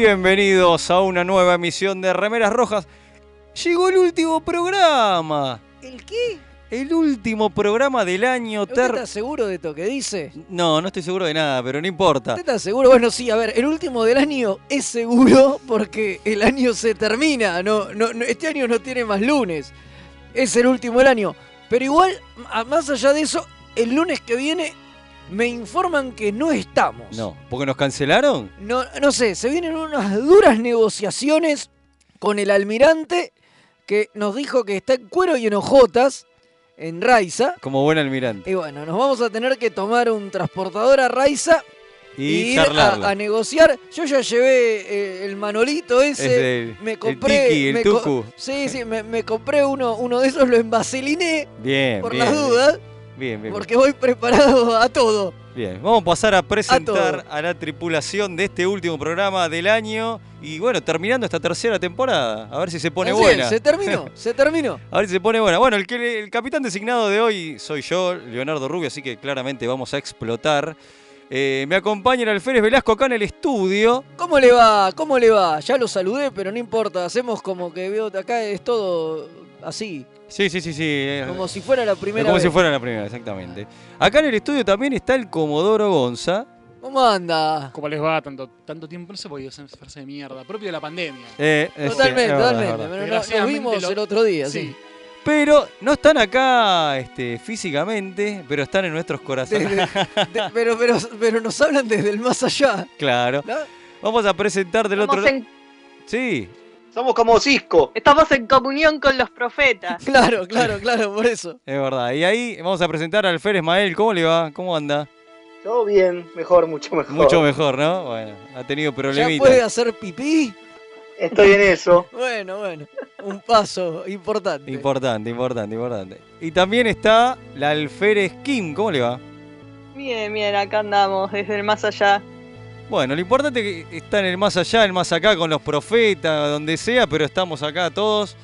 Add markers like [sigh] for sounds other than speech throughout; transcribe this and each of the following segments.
Bienvenidos a una nueva emisión de Remeras Rojas. Llegó el último programa. ¿El qué? El último programa del año. ¿Usted ter- está seguro de esto que dice? No, no estoy seguro de nada, pero no importa. ¿Usted está seguro? Bueno, sí, a ver, el último del año es seguro porque el año se termina. No, no, no- este año no tiene más lunes. Es el último del año. Pero igual, más allá de eso, el lunes que viene me informan que no estamos. No, porque nos cancelaron. No, no sé, se vienen unas duras negociaciones con el almirante que nos dijo que está en cuero y en hojotas en Raiza. Como buen almirante. Y bueno, nos vamos a tener que tomar un transportador a Raiza y, ir a, negociar. Yo ya llevé eh, el manolito ese. Me el compré. tiki, el me co- tucu. sí, sí, me, me compré uno, uno de esos, lo envaseliné Bien, por bien, las dudas, Bien, bien, porque voy preparado a todo. bien. Vamos a pasar a presentar a, la tripulación de este último programa del año. Y bueno, terminando esta tercera temporada. A ver si se pone Así es, buena. Se terminó, [laughs] se terminó. A ver si se pone buena. Bueno, el, que, el capitán designado de hoy soy yo, Leonardo Rubio, así que claramente vamos a explotar. Eh, me acompaña el alférez Velasco acá en el estudio. ¿Cómo le va? ¿Cómo le va? Ya lo saludé, pero no importa. Hacemos como que veo acá es todo así, Sí, sí, sí, sí. como si fuera la primera como vez. si fuera la primera, exactamente. Acá en el estudio también está el Comodoro Gonza. ¿Cómo anda? ¿Cómo les va? Tanto, tanto tiempo no se podía hacer esa frase de mierda, propio de la pandemia. Eh, eh, sí, Totalmente, verdad, totalmente. verdad. Pero no- nos vimos lo- el otro día, sí. Sí, Pero no están acá este, físicamente, pero están en nuestros corazones. Desde- de- pero, pero, pero nos hablan desde el más allá. claro. ¿no? Vamos a presentar del Estamos otro lado. en, Sí, Somos como Cisco. estamos en comunión con los profetas. [laughs] Claro, claro, claro, por eso. es verdad. Y ahí vamos a presentar al alférez Mael. ¿Cómo le va? ¿Cómo anda? Todo bien, mejor, mucho mejor. Mucho mejor, ¿no? Bueno, ha tenido ¿Ya problemitas. puede hacer pipí? Estoy en eso. [laughs] Bueno, bueno. Un paso importante. Importante, importante, importante. Y también está la alférez Kim. ¿Cómo le va? Bien, bien, acá andamos desde el más allá. Bueno, lo importante es que está en el más allá, el más acá, con los profetas, donde sea, pero estamos acá todos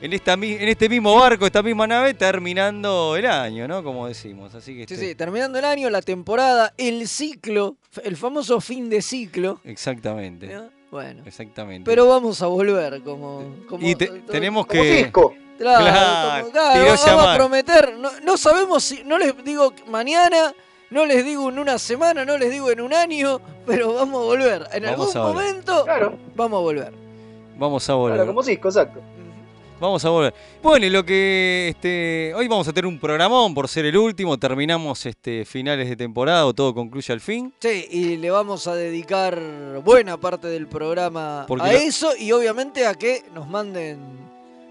en, esta, en este mismo barco, esta misma nave, terminando el año, ¿no? Como decimos. Así que Sí, este- sí, terminando el año, la temporada, el ciclo, el famoso fin de ciclo. Exactamente. ¿no? Bueno. Exactamente. Pero vamos a volver, como. como y te- tenemos Como que. Cisco. Claro, Claro, como- claro, tiró vamos a prometer. No, no sabemos si. No les digo mañana, no les digo en una semana, no les digo en un año, pero vamos a volver. En Vamos algún momento Claro, vamos a volver. Vamos a volver. claro, como Cisco, exacto. Vamos a volver. Bueno, y lo que este, hoy vamos a tener un programón por ser el último. Terminamos este, finales de temporada o todo concluye al fin. Sí, y le vamos a dedicar buena parte del programa Porque a lo- eso y obviamente a que nos manden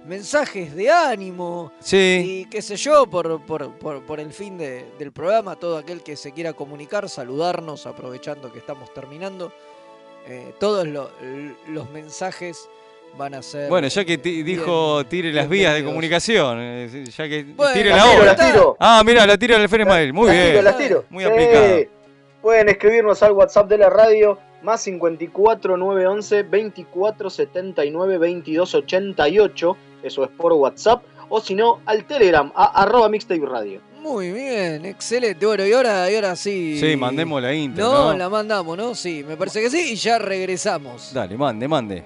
mensajes de ánimo Sí. y qué sé yo por, por, por- por el fin de- del programa. Todo aquel que se quiera comunicar, saludarnos aprovechando que estamos terminando. Eh, todos lo- los mensajes van a ser... Bueno, ya que bien- dijo tire las vías de comunicación, eh, ya que Bueno, tire la tiro, tiro. Ah, mira, la tira el alférez Mael. Muy bien. tiro, tiro. Muy Sí. aplicado. Pueden escribirnos al WhatsApp de la radio, más 54 911 24 79 22 88. Eso es por WhatsApp. O si no, al Telegram, a arroba mixtape radio. Muy bien, excelente. Bueno, y ahora, y ahora sí... Sí, mandemos la intro, No, ¿no? la mandamos, ¿no? Sí, me parece que sí y ya regresamos. Dale, mande, mande.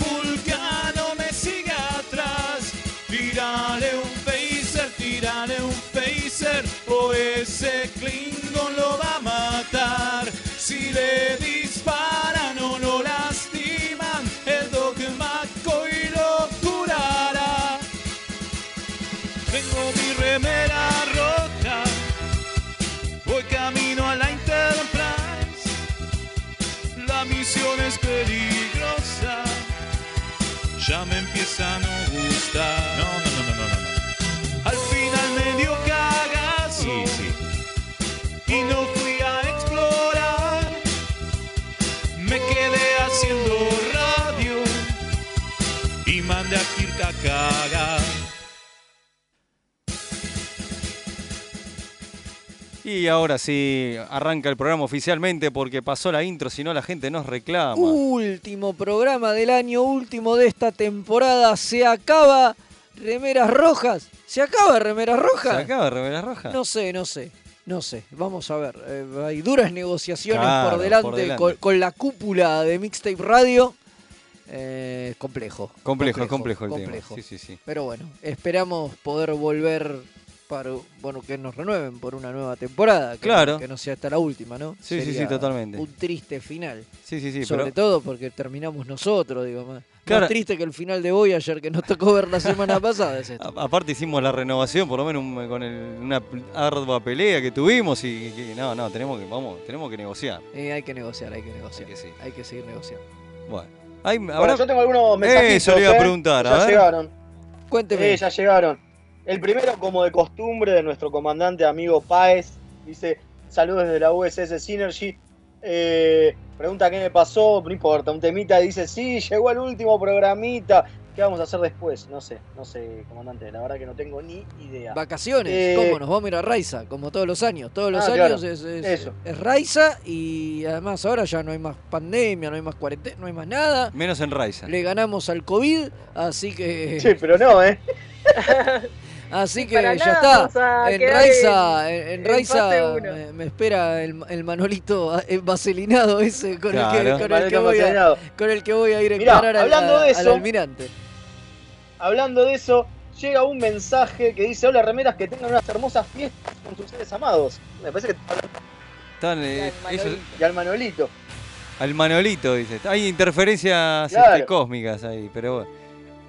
o ese Klingon lo va a matar. Si le disparan o lo lastiman, el dogma y lo curará. Tengo mi remera rota, voy camino a la Enterprise. La misión es peligrosa, ya me empiezan a Y ahora sí, arranca el programa oficialmente porque pasó la intro, si no la gente nos reclama. Último programa del año, último de esta temporada. Se acaba Remeras Rojas. ¿Se acaba Remeras ¿Se Rojas? acaba Remera Roja? No sé, no sé. No sé, vamos a ver. Eh, hay duras negociaciones Claro, por, delante, por delante. Con, con la cúpula de Mixtape Radio. Eh, complejo. complejo, complejo el complejo. tema. Sí, sí, sí. Pero bueno, esperamos poder volver para bueno que nos renueven por una nueva temporada. Que, Claro. Que no sea hasta la última, ¿no? Sí, sí, sí, totalmente. Un triste final. Sí, sí, sí. Sobre pero- todo porque terminamos nosotros, digo, más, Claro. más triste que el final de Voyager que nos tocó ver la semana [laughs] pasada. Es esto. A- Aparte hicimos la renovación, por lo menos un- con el- una ardua pelea que tuvimos y que- no, no, tenemos que, vamos, tenemos que negociar. Eh, hay que negociar, hay que negociar. Así que sí. Hay que seguir negociando. Bueno, Hay- Bueno, yo tengo algunos mensajes. Eso le iba a preguntar, a Ya ver. llegaron. Cuénteme. Eh, ya llegaron. El primero, como de costumbre, de nuestro comandante amigo Páez, dice: Saludos desde la USS Synergy. Eh, pregunta qué me pasó, no importa, un temita. Dice: Sí, llegó el último programita. ¿Qué vamos a hacer después? No sé, no sé, comandante. La verdad que no tengo ni idea. Vacaciones, Eh, ¿cómo? Nos vamos a ir a Raiza, como todos los años. Todos los Ah, años claro. es, es, Eso. es Raiza y además ahora ya no hay más pandemia, no hay más cuarentena, no hay más nada. menos en Raiza. Le ganamos al COVID, así que Sí, pero no, ¿eh? [laughs] así que ya nada está. En Raiza, en, en Raiza me, me espera el, el Manolito eh, vaselinado ese con, el, que, con, el, que voy a, Macelinado. con el que voy a ir a Mirá, encarar al, hablando de al eso- almirante. Hablando de eso, llega un mensaje que dice: Hola, remeras, que tengan unas hermosas fiestas con sus seres amados. Me parece que Están, eh, Al ellos- Manolito. y al Manolito. al Manolito, dice. Hay interferencias Claro. este, cósmicas ahí, pero bueno.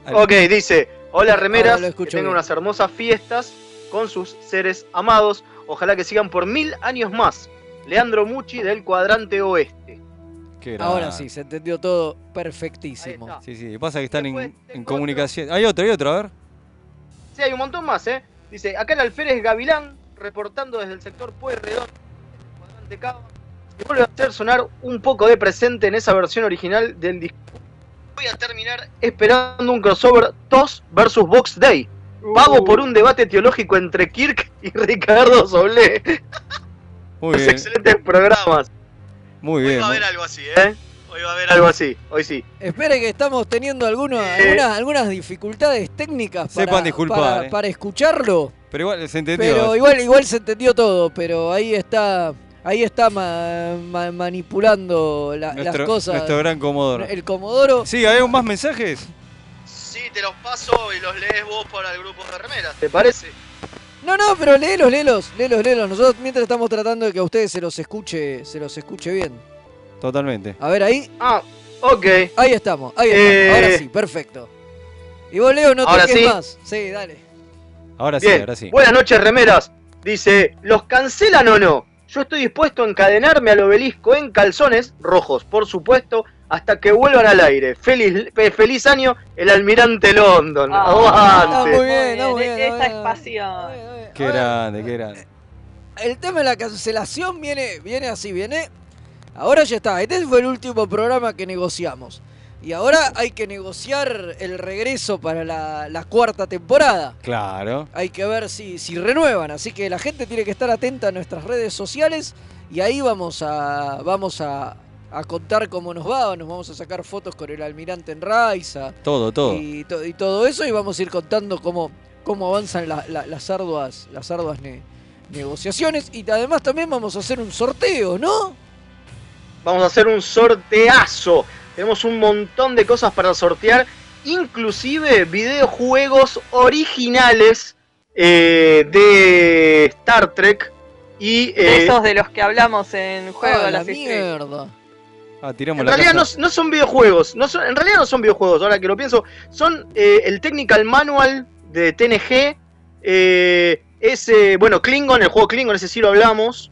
Al- Ok, dice, hola remeras, lo que tengan bien. unas hermosas fiestas con sus seres amados. Ojalá que sigan por mil años más. Leandro Mucci del cuadrante oeste. qué Ahora sí, se entendió todo perfectísimo. Sí, sí, pasa que están en, Después en tengo comunicación. Hay otro, hay otro, a ver. Sí, hay un montón más, ¿eh? Dice, acá el alférez Gavilán, reportando desde el sector Pueyrredón, cuadrante Cava, y vuelve a hacer sonar un poco de presente en esa versión original del disco. Voy a terminar esperando un crossover TOS versus Box Day. Pago por un debate teológico entre Kirk y Ricardo Soblé. Muy bien, excelentes programas. muy Hoy bien. va a haber algo así, ¿eh? Hoy va a haber algo así, hoy sí. Espere que estamos teniendo algunos- Eh. algunas, algunas dificultades técnicas para, Sepan disculpar, para, eh. para escucharlo, Pero igual se entendió. pero igual, igual se entendió todo, pero ahí está, ahí está ma- ma- manipulando la- nuestro, las cosas. nuestro gran comodoro. El Comodoro. Sí, ¿hay más mensajes? Sí, te los paso y los lees vos para el grupo de remeras. ¿Te parece? No, no, pero léelos, léelos, léelos, léelos. Nosotros mientras estamos tratando de que a ustedes se los escuche, se los escuche bien. Totalmente. A ver ahí, Ah, ok. ahí estamos, ahí estamos. Eh. Ahora sí, perfecto. Y vos Leo no toques sí. más. Sí, dale. Ahora sí, Bien, ahora sí. buenas noches, remeras. Dice, ¿los cancelan o no? Yo estoy dispuesto a encadenarme al obelisco en calzones rojos, por supuesto, hasta que vuelvan al aire. Feliz, fe- feliz año, el almirante London. Ah, Está muy Aguante. bien, está muy bien. Esta está bien. bien, está bien. Qué grande, qué grande. El tema de la cancelación viene, viene así, viene. Ahora ya está. Este fue el último programa que negociamos. Y ahora hay que negociar el regreso para la, la cuarta temporada. Claro. Hay que ver si, si renuevan. Así que la gente tiene que estar atenta a nuestras redes sociales. Y ahí vamos a, vamos a, a contar cómo nos va. Nos vamos a sacar fotos con el almirante en Raiza. Todo, todo. Y, to- y todo eso. Y vamos a ir contando cómo, cómo avanzan la- la- las arduas, las arduas ne- negociaciones. Y además también vamos a hacer un sorteo, ¿no? Vamos a hacer un sorteazo. Tenemos un montón de cosas para sortear, inclusive videojuegos originales eh, de Star Trek. Y De eh, esos de los que hablamos en Juego Ah, de la las Estrellas. mierda. Ah, tiramos En la realidad no son videojuegos, no son, en realidad no son videojuegos, ahora que lo pienso, son eh, el Technical Manual de TNG, eh, ese, bueno, Klingon, el juego Klingon, ese sí lo hablamos,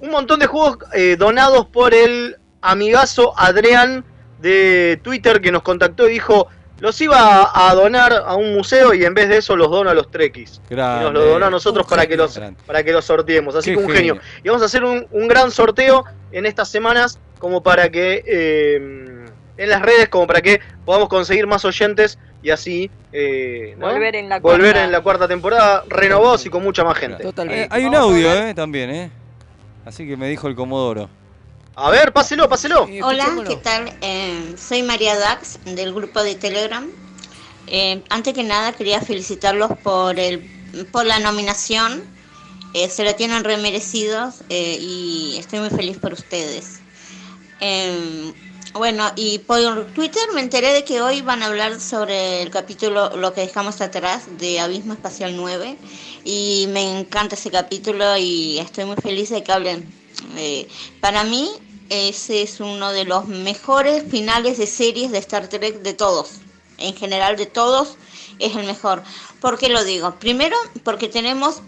un montón de juegos eh, donados por el amigazo Adrián de Twitter que nos contactó y dijo, los iba a donar a un museo y en vez de eso los dono a los trequis. Y nos lo donó a nosotros para genio. que los Grande. para que los sorteemos. Así Qué que un genio. genio. Y vamos a hacer un, un gran sorteo en estas semanas como para que eh, en las redes como para que podamos conseguir más oyentes y así eh, ¿no? Volver en la Volver cuarta. en la cuarta temporada renovados y con mucha más gente. Totalmente. Eh, hay un audio, eh, también, eh. Así que me dijo el Comodoro. A ver, páselo, páselo. Hola. ¿qué tal? Eh, soy María Dax del grupo de Telegram. Eh, antes que nada quería felicitarlos por el por la nominación. Eh, se la tienen remerecidos eh, y estoy muy feliz por ustedes. Eh, bueno, y por Twitter me enteré de que hoy van a hablar sobre el capítulo Lo que dejamos atrás de Abismo Espacial 9 y me encanta ese capítulo y estoy muy feliz de que hablen. Eh, para mí ese es uno de los mejores finales de series de Star Trek de todos. En general de todos es el mejor. ¿Por qué lo digo? Primero porque tenemos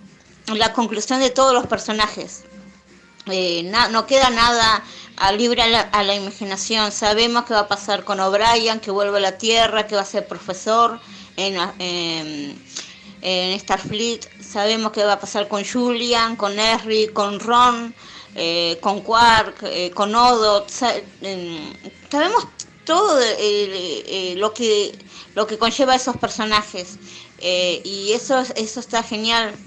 la conclusión de todos los personajes. Eh, no queda nada a libre a la, a la imaginación. Sabemos qué va a pasar con O'Brien, que vuelve a la Tierra, que va a ser profesor en, en, en Starfleet. Sabemos qué va a pasar con Julian, con Henry, con Ron, eh, con Quark, eh, con Odo. Sa- em, sabemos todo eh, lo que lo que conlleva esos personajes y eso eso está genial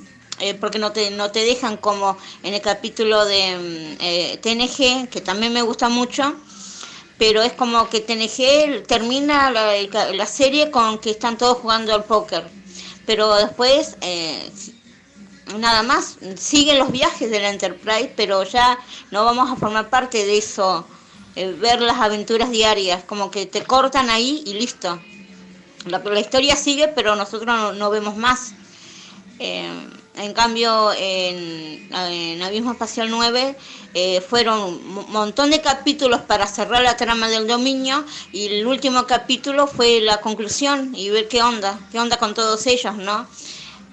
porque no te, no te dejan como en el capítulo de mm, TNG, que también me gusta mucho, pero es como que TNG termina la, la serie con que están todos jugando al póker, pero después nada más, siguen los viajes de la Enterprise, pero ya no vamos a formar parte de eso, eh, ver las aventuras diarias, como que te cortan ahí y listo. La, historia sigue, pero nosotros no, no vemos más. Eh, en cambio, en, en Abismo Espacial 9 eh, fueron un montón de capítulos para cerrar la trama del dominio y el último capítulo fue la conclusión y ver qué onda, qué onda con todos ellos, ¿no?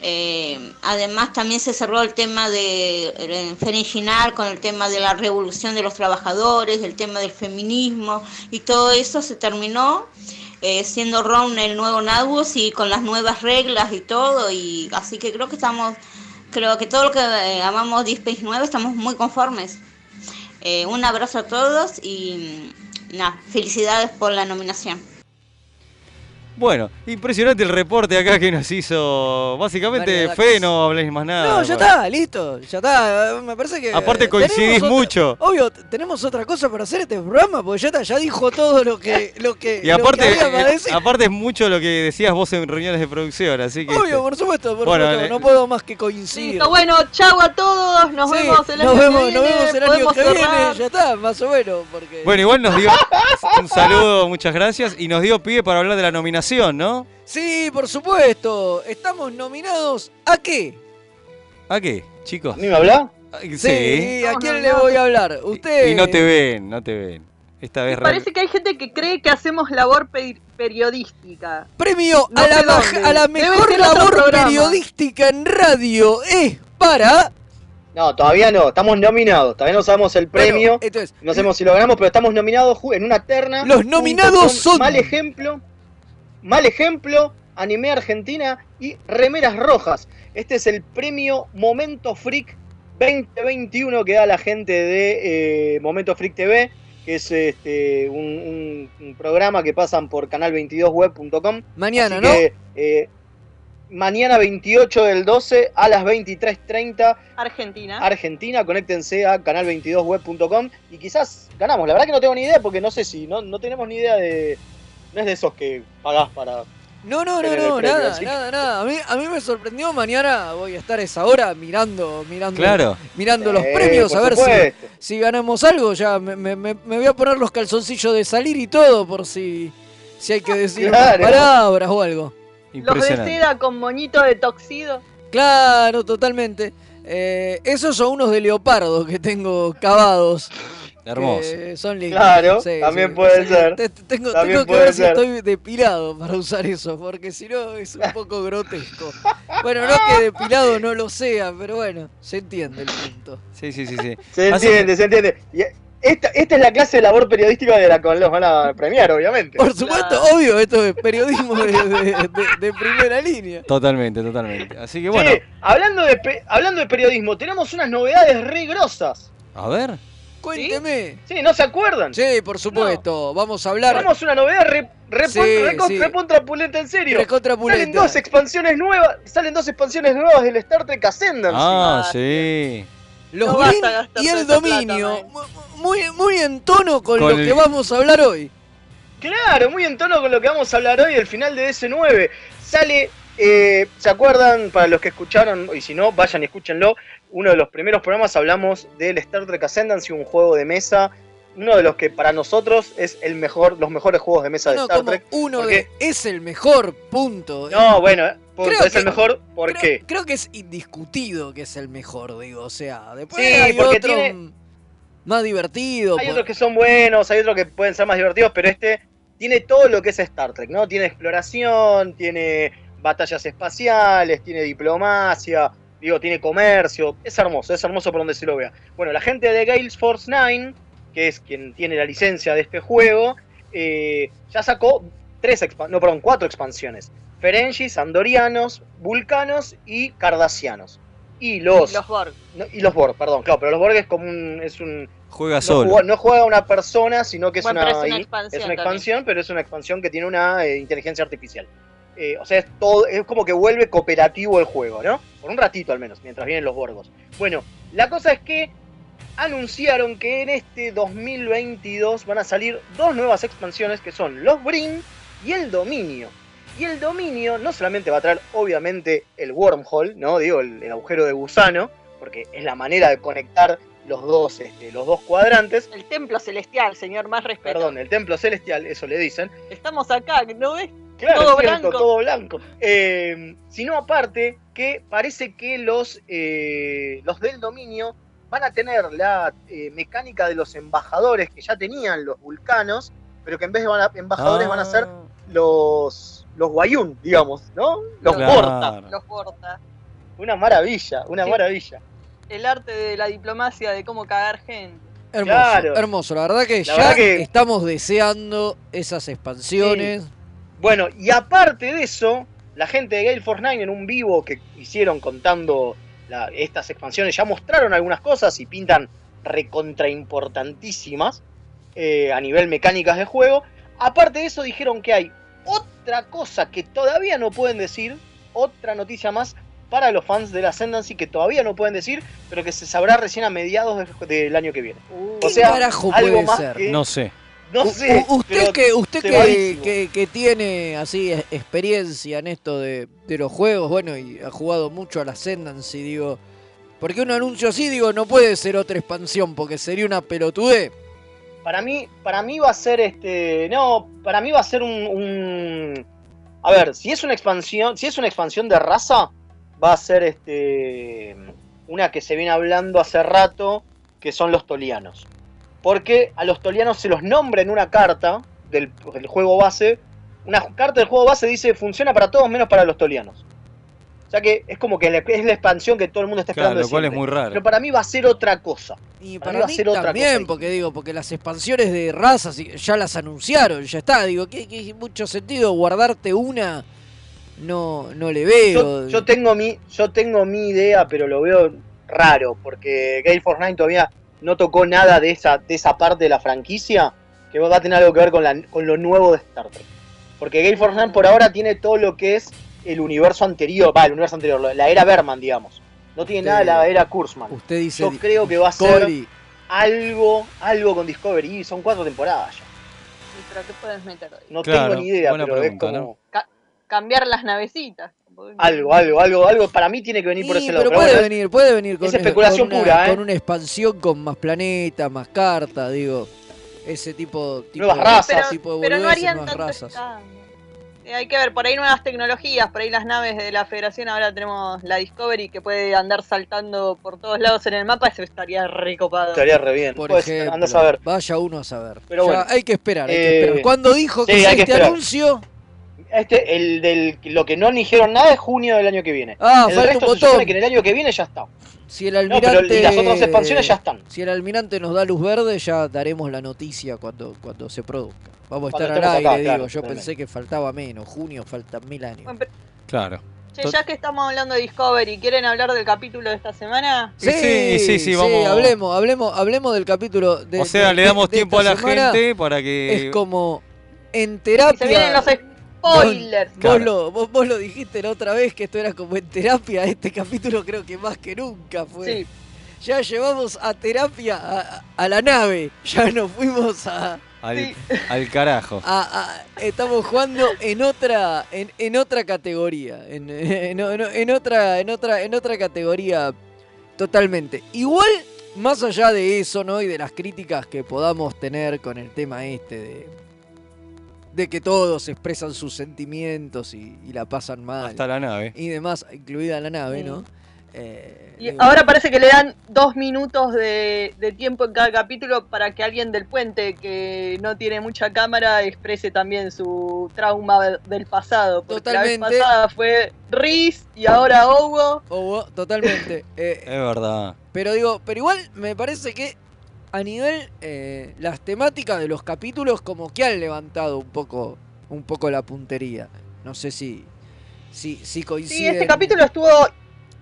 Eh, además también se cerró el tema de Ferenginar con el tema de la revolución de los trabajadores, el tema del feminismo y todo eso se terminó eh, siendo Ron el nuevo Nagus y con las nuevas reglas y todo y así que creo que estamos creo que todo lo que eh, amamos Deep Space 9 estamos muy conformes. Eh, un abrazo a todos y mm, nada, felicidades por la nominación. Bueno, impresionante el reporte acá que nos hizo. Básicamente. Fede, no habléis más nada. No, ya está, listo, ya está. Me parece que. Aparte coincidís otra- mucho. Obvio, tenemos otra cosa para hacer este programa, porque ya está, ya dijo todo lo que. Lo que Y aparte, lo que había para eh, decir. aparte es mucho lo que decías vos en reuniones de producción, así que. Obvio, por supuesto, por Bueno, supuesto, no puedo más que coincidir. Listo, bueno, chau a todos, nos Sí, vemos el nos año vemos, que nos viene, vemos el año que viene, ya está, más o menos, porque... Bueno, igual nos dio un saludo, muchas gracias, y nos dio pie para hablar de la nominación, ¿no? Sí, por supuesto, estamos nominados ¿a qué? ¿A qué, chicos? ¿A mí me habla? Ay, Sí, ¿a quién no, le voy a hablar? Usted... Y no te ven, no te ven. Esta vez Parece que hay gente que cree que hacemos labor pe- periodística. Premio No a, la dónde. a la mejor labor periodística en radio es para... No, todavía no, estamos nominados, todavía no sabemos el premio. Bueno, entonces, No sabemos si lo ganamos, pero estamos nominados en una terna. Los nominados son- Mal ejemplo, Mal ejemplo, Anime Argentina y Remeras Rojas. Este es el premio Momento Freak 2021 que da la gente de eh, Momento Freak TV, que es este, un, un- un programa que pasan por canal22web.com. mañana, Así ¿no? que, eh, mañana 28 del 12 a las 23.30 Argentina. Argentina, conéctense a canal22web.com y quizás ganamos. La verdad que no tengo ni idea porque no sé si, no, no tenemos ni idea de... No es de esos que pagás para... No, no, no, no, premio, nada, nada, nada. A mí, a mí me sorprendió, mañana voy a estar a esa hora mirando, mirando, Claro. mirando los Eh, premios, a ver si, si ganamos algo. Ya me, me- me- voy a poner los calzoncillos de salir y todo por si, si hay que decir [laughs] unas palabras o algo. Los de seda con moñito de toxido. Claro, totalmente. Eh, esos son unos de leopardo que tengo cavados. Hermoso. que son lindos. Claro, también puede [laughs] ser. Te- te- tengo También tengo que puede ver si ser. estoy depilado para usar eso, porque si no es un poco grotesco. Bueno, no que depilado no lo sea, pero bueno, se entiende el punto. Sí, sí, sí, sí. Se entiende, se entiende. Y, esta, esta es la clase de labor periodística de la cual los van a premiar, obviamente. Por supuesto, Claro. obvio, esto es periodismo de, de- de- de primera línea. Totalmente, totalmente. Así que bueno, hablando, de hablando de periodismo, tenemos unas novedades re grosas. a ver. Cuénteme. Sí, ¿no se acuerdan? Sí, por supuesto. Vamos a hablar Tenemos una novedad re, re, Sí, en serio. recontra Salen dos expansiones nuevas, salen dos expansiones nuevas del Star Trek Ascendancy. Ah, Ah, sí. Los No y el plata, dominio. muy, muy en tono con, Con lo el- que vamos a hablar hoy. Claro, muy en tono con lo que vamos a hablar hoy, el final de DS9. Sale, eh, ¿se acuerdan? Para los que escucharon, y si no, vayan y escúchenlo. Uno de los primeros programas hablamos del Star Trek Ascendancy, un juego de mesa. Uno de los que para nosotros es el mejor, los mejores juegos de mesa de Star como Trek. uno porque- de. Es el mejor punto. No, bueno, punto, Creo es el mejor, ¿por creo, qué? creo que es indiscutido que es el mejor, digo. O sea, después Sí, hay porque otro tiene- más divertido. Hay por- otros que son buenos, hay otros que pueden ser más divertidos, pero este tiene todo lo que es Star Trek, ¿no? Tiene exploración, tiene batallas espaciales, tiene diplomacia, digo, tiene comercio. Es hermoso, es hermoso por donde se lo vea. Bueno, la gente de Gales Force 9, que es quien tiene la licencia de este juego, eh, ya sacó tres no, perdón, cuatro expansiones. Ferengis, Andorianos, Vulcanos y Cardassianos. Y los, Los Borg. no, y los Borg, perdón, claro, pero los Borg es como un, es un, Juega no solo. juega, no juega una persona, sino que es, Bueno, una, es una ahí, expansión es una expansión, pero es una expansión que tiene una eh, inteligencia artificial. Eh, o sea, es, todo, es como que vuelve cooperativo el juego, ¿no? Por un ratito al menos, mientras vienen los borgos. Bueno, la cosa es que anunciaron que en este 2022 van a salir dos nuevas expansiones que son los Brin y el Dominio. Y el Dominio no solamente va a traer, obviamente, el Wormhole, ¿no? Digo, el, el agujero de gusano, porque es la manera de conectar los dos, este, los dos cuadrantes. El templo celestial, señor, más respeto. Perdón, el templo celestial, eso le dicen. Estamos acá, ¿no ves? Claro, Todo cierto, blanco. todo blanco. Eh, sino aparte que parece que los, eh, los del dominio van a tener la eh, mecánica de los embajadores que ya tenían los vulcanos, pero que en vez de van a- embajadores van a ser Ah, los, los Wayun, digamos, ¿no? Los Claro. Porta. Los porta. Una maravilla, una Sí. maravilla. El arte de la diplomacia, de cómo cagar gente. Hermoso, Claro. hermoso. La verdad que La ya verdad que- estamos deseando esas expansiones. Bueno, y aparte de eso, la gente de Gale Force 9 en un vivo que hicieron contando la- estas expansiones ya mostraron algunas cosas y pintan recontra importantísimas eh, a nivel mecánicas de juego. Aparte de eso, dijeron que hay otra cosa que todavía no pueden decir, otra noticia más para los fans de la Ascendancy que todavía no pueden decir, pero que se sabrá recién a mediados del, año que viene. ¿Qué O sea, carajo algo puede más ser? que- no sé. No sé. u- usted que usted que, que- que tiene así experiencia en esto de, de los juegos, bueno, y ha jugado mucho a la Ascendancy, digo, porque un anuncio así, digo, no puede ser otra expansión, porque sería una pelotudez. Para mí, para mí va a ser este. No, para mí va a ser un, un- A ver, si es una expansión. Si es una expansión de raza, va a ser este. Una que se viene hablando hace rato. Que son los tolianos. Porque a los tolianos se los nombra en una carta del, del juego base. Una carta del juego base dice funciona para todos menos para los tolianos. O sea que es como que es la expansión que todo el mundo está Claro, esperando. lo cual es muy Pero raro. para mí va a ser otra cosa. Y Para para mí va a ser otra también, cosa. porque digo, porque las expansiones de razas ya las anunciaron, ya está, digo, ¿qué, qué mucho sentido guardarte una? No, no le veo. Yo, yo tengo mi, yo tengo mi idea, pero lo veo raro, porque Gale Force 9 todavía no tocó nada de esa, de esa parte de la franquicia que va a tener algo que ver con, la, con lo nuevo de Star Trek. Porque Gale Force 9 por ahora tiene todo lo que es el universo anterior, va, el universo anterior, la era Berman, digamos. No tiene nada de la era Kurzman. Usted dice Yo creo que va a ser algo, algo con Discovery, y son cuatro temporadas ya. ¿Y ¿Pero qué puedes meter? No Claro, tengo ni idea, pero pregunta, es como ¿no? Cambiar las navecitas. Algo, algo, algo, algo para mí tiene que venir por ese lado. pero pero puede bueno, venir, puede venir con, es especulación con una, pura, ¿eh? con una expansión con más planetas, más cartas, digo, ese tipo, tipo Nuevas razas. Pero, tipo de pero no harían nuevas tanto razas. Eh, hay que ver, por ahí nuevas tecnologías, por ahí las naves de la Federación, ahora tenemos la Discovery que puede andar saltando por todos lados en el mapa, eso estaría recopado. estaría re bien. Por Pues, ejemplo, andás a ver. vaya uno a saber. Pero Ya bueno. hay que esperar, hay Eh, que esperar. ¿Cuándo dijo que sí, que este anuncio? Este, el del lo que no dijeron nada es junio del año que viene. Ah, el falta resto un se supone que en el año que viene ya está. Si el No, almirante. pero y las otras expansiones ya están. Si el almirante nos da luz verde, ya daremos la noticia cuando, cuando se produzca. Vamos a Cuando estar al aire, acá, digo. claro, Yo pensé que faltaba menos. Junio faltan mil años. Bueno, pero, Claro. che, ya que estamos hablando de Discovery, ¿quieren hablar del capítulo de esta semana? Sí, sí, sí, sí, vamos. hablemos, hablemos, hablemos del capítulo. De, o sea, de- le damos de tiempo a la semana. gente para que. Es como en terapia. se vienen los spoilers. Vos, Claro. lo, vos, vos lo dijiste la otra vez que esto era como en terapia. [laughs] Este capítulo creo que más que nunca fue. Sí, Ya llevamos a terapia a, a la nave. Ya nos fuimos a, al, sí. al carajo. a- a- estamos jugando en otra en, en otra categoría. En, en- en- en otra en otra en otra categoría totalmente. Igual más allá de eso, ¿no? Y de las críticas que podamos tener con el tema este de de que todos expresan sus sentimientos y, y la pasan mal Hasta la nave. y demás, incluida la nave, Sí. ¿no? Eh, Y digo, ahora parece que le dan dos minutos de, de tiempo en cada capítulo para que alguien del puente que no tiene mucha cámara exprese también su trauma de- del pasado. Porque la vez Totalmente. pasada fue Riz y ahora Hugo. oh, totalmente. [laughs] Eh, Es verdad. Pero digo, pero igual me parece que a nivel eh, las temáticas de los capítulos como que han levantado un poco un poco la puntería. No sé si si si Sí, coinciden. este capítulo estuvo,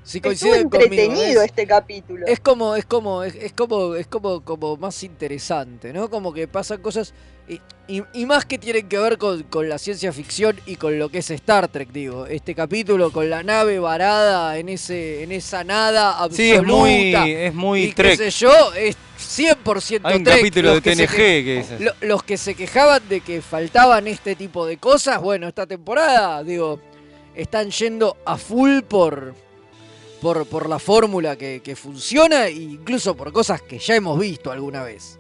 si estuvo conmigo, entretenido es- este capítulo. Es como, es como, es, es como, es como, como más interesante, ¿no? Como que pasan cosas y, y- y más que tienen que ver con, con la ciencia ficción y con lo que es Star Trek, digo. Este capítulo con la nave varada en ese, en esa nada absoluta. Sí, es muy, es muy y qué Trek. sé yo, es 100% Hay un Trek. capítulo de Los que se TNG que- que es. lo- los que se quejaban de que faltaban este tipo de cosas, bueno, esta temporada, digo, están yendo a full por, por, por la fórmula que, que funciona e incluso por cosas que ya hemos visto alguna vez.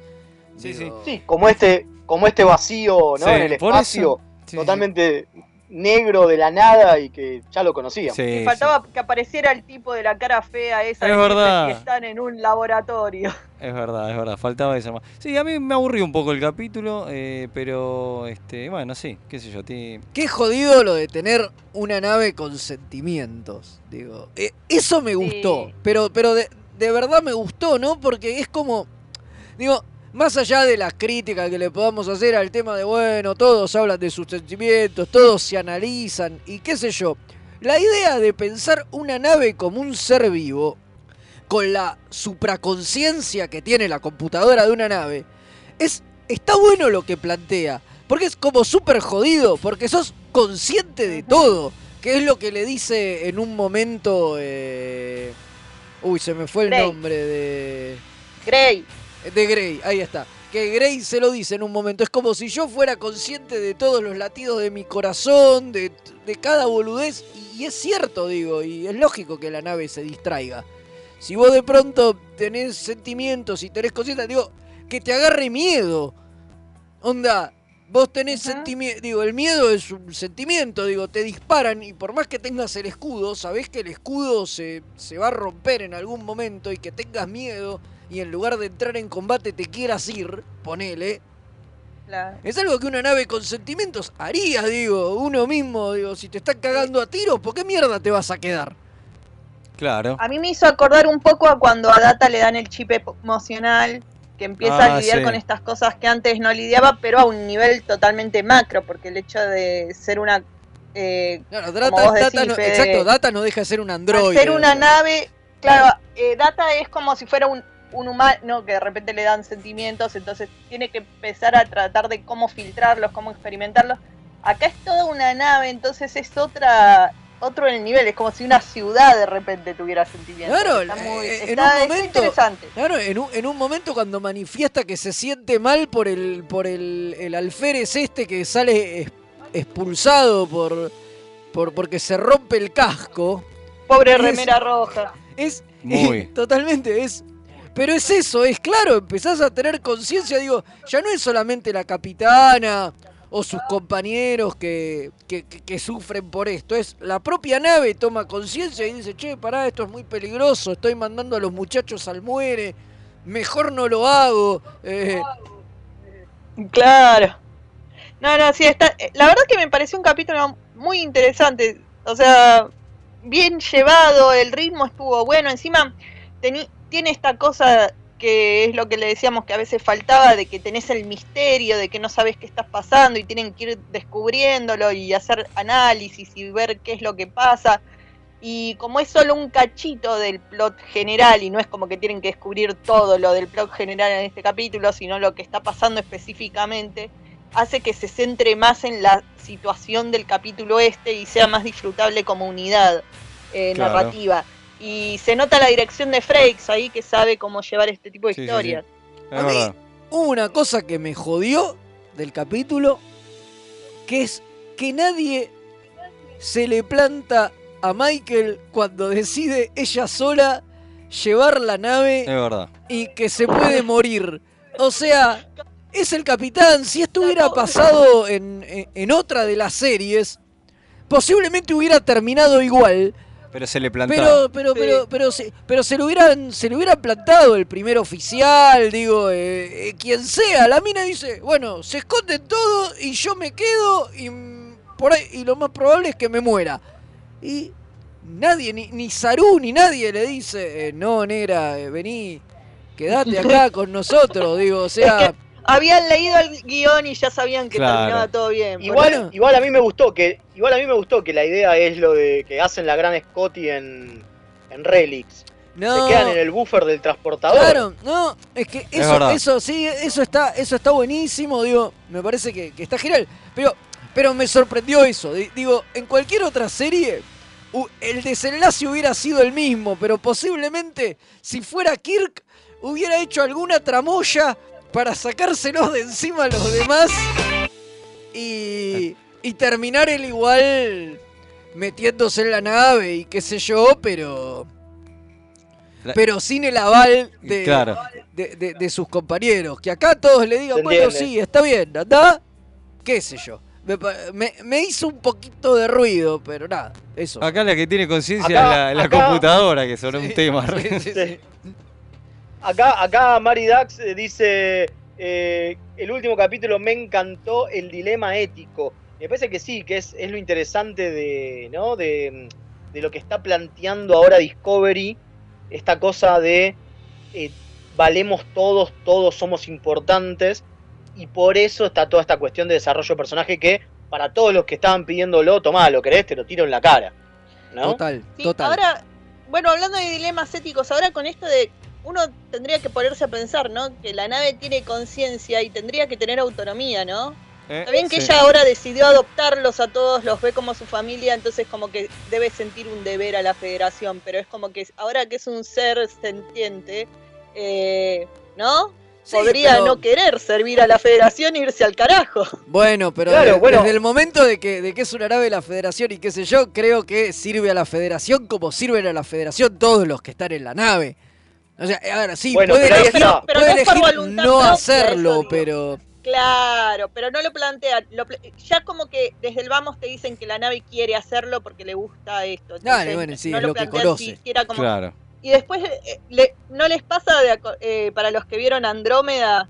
Sí, Digo, Sí, como este, como este vacío, ¿no? Sí, en el espacio, sí. totalmente negro de la nada y que ya lo conocíamos. Sí, Y sí. faltaba que apareciera el tipo de la cara fea esa Es verdad. que están en un laboratorio. [laughs] Es verdad, es verdad, faltaba eso más. Sí, a mí me aburrió un poco el capítulo, eh, pero, este, bueno, sí, qué sé yo, ti- Qué jodido lo de tener una nave con sentimientos. Digo, Eh, eso me gustó. Sí. Pero, pero de, de verdad me gustó, ¿no? Porque es como. Digo, más allá de las críticas que le podamos hacer al tema de, bueno, todos hablan de sus sentimientos, todos se analizan y qué sé yo. La idea de pensar una nave como un ser vivo, con la supraconciencia que tiene la computadora de una nave, es, está bueno lo que plantea. Porque es como súper jodido, porque sos consciente de todo. Que es lo que le dice en un momento... eh, Uy, se me fue el Grey. nombre de... Grey. De Grey, ahí está. Que Grey se lo dice en un momento. Es como si yo fuera consciente de todos los latidos de mi corazón, de, de cada boludez. Y, es cierto, digo, y es lógico que la nave se distraiga. Si vos de pronto tenés sentimientos y tenés conciencia, digo, que te agarre miedo. Onda, vos tenés sentimiento, digo, el miedo es un sentimiento, digo, te disparan y por más que tengas el escudo, sabés que el escudo se, se va a romper en algún momento y que tengas miedo y en lugar de entrar en combate te quieras ir, ponele. La- Es algo que una nave con sentimientos haría, digo, uno mismo, digo, si te están cagando a tiros, ¿por qué mierda te vas a quedar? claro. A mí me hizo acordar un poco a cuando a Data le dan el chip emocional, que empieza Ah, a lidiar sí. con estas cosas que antes no lidiaba, pero a un nivel totalmente macro, porque el hecho de ser una... eh, Claro, Como Data, vos Data decís, no, Fede. exacto, Data no deja de ser un androide. hacer una nave, claro, eh, Data es como si fuera un, un humano que de repente le dan sentimientos, entonces tiene que empezar a tratar de cómo filtrarlos, cómo experimentarlos. Acá es toda una nave, entonces es otra otro en el nivel, es como si una ciudad de repente tuviera sentimientos. Claro, está muy, eh, en está- un momento- interesante. Claro, en un, en un momento cuando manifiesta que se siente mal por el, por el, el alférez este que sale es- expulsado por, por porque se rompe el casco, Pobre es- remera roja. es Muy. [laughs] totalmente es pero es eso, es claro, empezás a tener conciencia, digo, ya no es solamente la capitana o sus compañeros que, que, sufren por esto, es la propia nave toma conciencia y dice, che, pará, esto es muy peligroso, estoy mandando a los muchachos al muere, mejor no lo hago. eh, Claro. No, no, sí, está. eh, La verdad que me pareció un capítulo muy interesante. O sea, bien llevado, el ritmo estuvo bueno. Encima, tiene esta cosa que es lo que le decíamos que a veces faltaba, de que tenés el misterio, de que no sabes qué estás pasando y tienen que ir descubriéndolo y hacer análisis y ver qué es lo que pasa. Y como es solo un cachito del plot general y no es como que tienen que descubrir todo lo del plot general en este capítulo, sino lo que está pasando específicamente, hace que se centre más en la situación del capítulo este y sea más disfrutable como unidad eh, Claro. narrativa. Y se nota la dirección de Frakes ahí que sabe cómo llevar este tipo de Sí, sí, sí. historias. A mí-. Hubo una cosa que me jodió del capítulo, que es que nadie se le planta a Michael cuando decide ella sola llevar la nave Es verdad. y que se puede morir. O sea, es el capitán. Si esto hubiera pasado en, en- en otra de las series, posiblemente hubiera terminado igual. Pero se le plantaba. Pero, pero, Sí. pero, pero, se, pero se lo hubieran, se le hubiera plantado el primer oficial, digo, eh, eh, quien sea. La mina dice, bueno, se esconden todo y yo me quedo y por ahí, y lo más probable es que me muera. Y nadie, ni, ni Saru ni nadie le dice, eh, no, negra, eh, vení, quedate [laughs] acá con nosotros, digo, o sea, Es Habían leído el guion y ya sabían que Claro. terminaba todo bien. Igual, Bueno. igual a mí me gustó que igual a mí me gustó que la idea es lo de que hacen la gran Scotty en, en Relics. no. Se quedan en el buffer del transportador. Claro, no, es que eso, eso sí, eso está, eso está buenísimo, digo, me parece que, que está genial. Pero, pero me sorprendió eso. di- Digo, en cualquier otra serie, el desenlace hubiera sido el mismo, pero posiblemente, si fuera Kirk, hubiera hecho alguna tramoya para sacárselos de encima a los demás y, y terminar el igual metiéndose en la nave y qué sé yo, pero pero sin el aval de, Claro. de, de- de sus compañeros. Que acá todos le digan, bueno, sí, está bien, anda, qué sé yo. Me, me- me hizo un poquito de ruido, pero nada, eso. Acá la que tiene conciencia es la, computadora, que son un Sí, tema. sí, sí, sí. [laughs] Acá, acá Mari Dax eh, dice, eh, el último capítulo me encantó el dilema ético. Me parece que sí, que es, es lo interesante de, ¿no? de, de lo que está planteando ahora Discovery, esta cosa de eh, valemos todos, todos somos importantes, y por eso está toda esta cuestión de desarrollo de personaje que para todos los que estaban pidiéndolo, tomá, lo querés, te lo tiro en la cara. ¿no? Total, Sí, total. ahora, bueno, hablando de dilemas éticos, ahora con esto de uno tendría que ponerse a pensar, ¿no? Que la nave tiene conciencia y tendría que tener autonomía, ¿no? ¿Eh? Está bien que Sí. ella ahora decidió adoptarlos a todos, los ve como su familia, entonces como que debe sentir un deber a la federación, pero es como que ahora que es un ser sentiente, eh, ¿no? Sí, Podría pero- no querer servir a la federación e irse al carajo. Bueno, pero Claro, de- bueno. desde el momento de que, de que es una nave de la federación y qué sé yo, creo que sirve a la federación como sirven a la federación todos los que están en la nave. O sea, ahora sí, Bueno, puede pero elegir, está. Pero puede no es por elegir voluntad no hacerlo, pero... Claro, pero no lo plantea. lo ya como que desde el vamos te dicen que la nave quiere hacerlo porque le gusta esto. Dale, entonces bueno, sí, no es lo lo que plantean conoce. siquiera como- Claro. Y después, eh, le- ¿no les pasa de aco- eh, para los que vieron Andrómeda?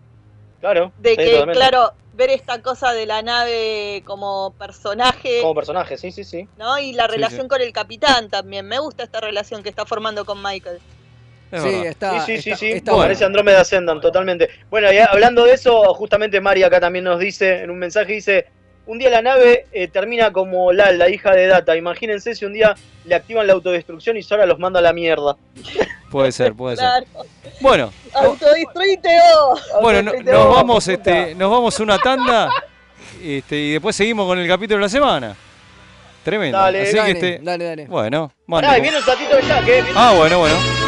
Claro. De sí, que, totalmente. claro, ver esta cosa de la nave como personaje, Como personaje, sí, sí, sí. ¿no? Y la Sí, relación sí. con el capitán también. Me gusta esta relación que está formando con Michael. Es sí, está, sí, sí, sí, está- sí. está Me bueno. Parece Andrómeda Ascendant, totalmente. Bueno, y hablando de eso, justamente Mari acá también nos dice, en un mensaje dice, un día la nave eh, termina como Lal, la hija de Data. Imagínense si un día le activan la autodestrucción y Sora los manda a la mierda. [laughs] Puede ser, puede ser. Claro. Bueno, vos. bueno, no- Autodestruite nos vamos, este, nos vamos una tanda este, y después seguimos con el capítulo de la semana. Tremendo. Dale, Así dale, que este, dale, dale. bueno, y viene un ratito de Jack, ¿eh? Ah, bueno, bueno.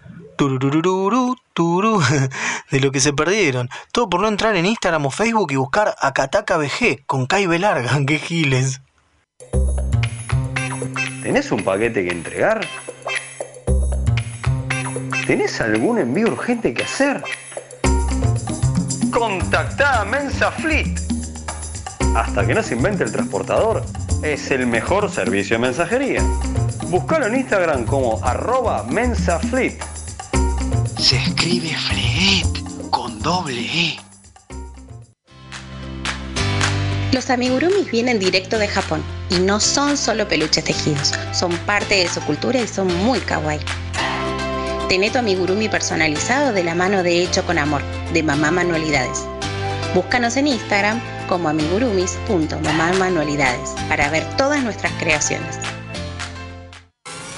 tururururu. [laughs] De lo que se perdieron. Todo por no entrar en Instagram o Facebook y buscar Akataka BG con Kai Larga. [laughs] ¡Qué giles! ¿Tenés un paquete que entregar? ¿Tenés algún envío urgente que hacer? Contactá a Mensa Fleet. Hasta que no se invente el transportador, es el mejor servicio de mensajería. Buscalo en Instagram como arroba mensafleet. Se escribe Fleet con doble E. Los amigurumis vienen directo de Japón y no son solo peluches tejidos, son parte de su cultura y son muy kawaii. Tené tu amigurumi personalizado de la mano de Hecho con Amor, de Mamá Manualidades. Búscanos en Instagram como amigurumis.mamamanualidades para ver todas nuestras creaciones.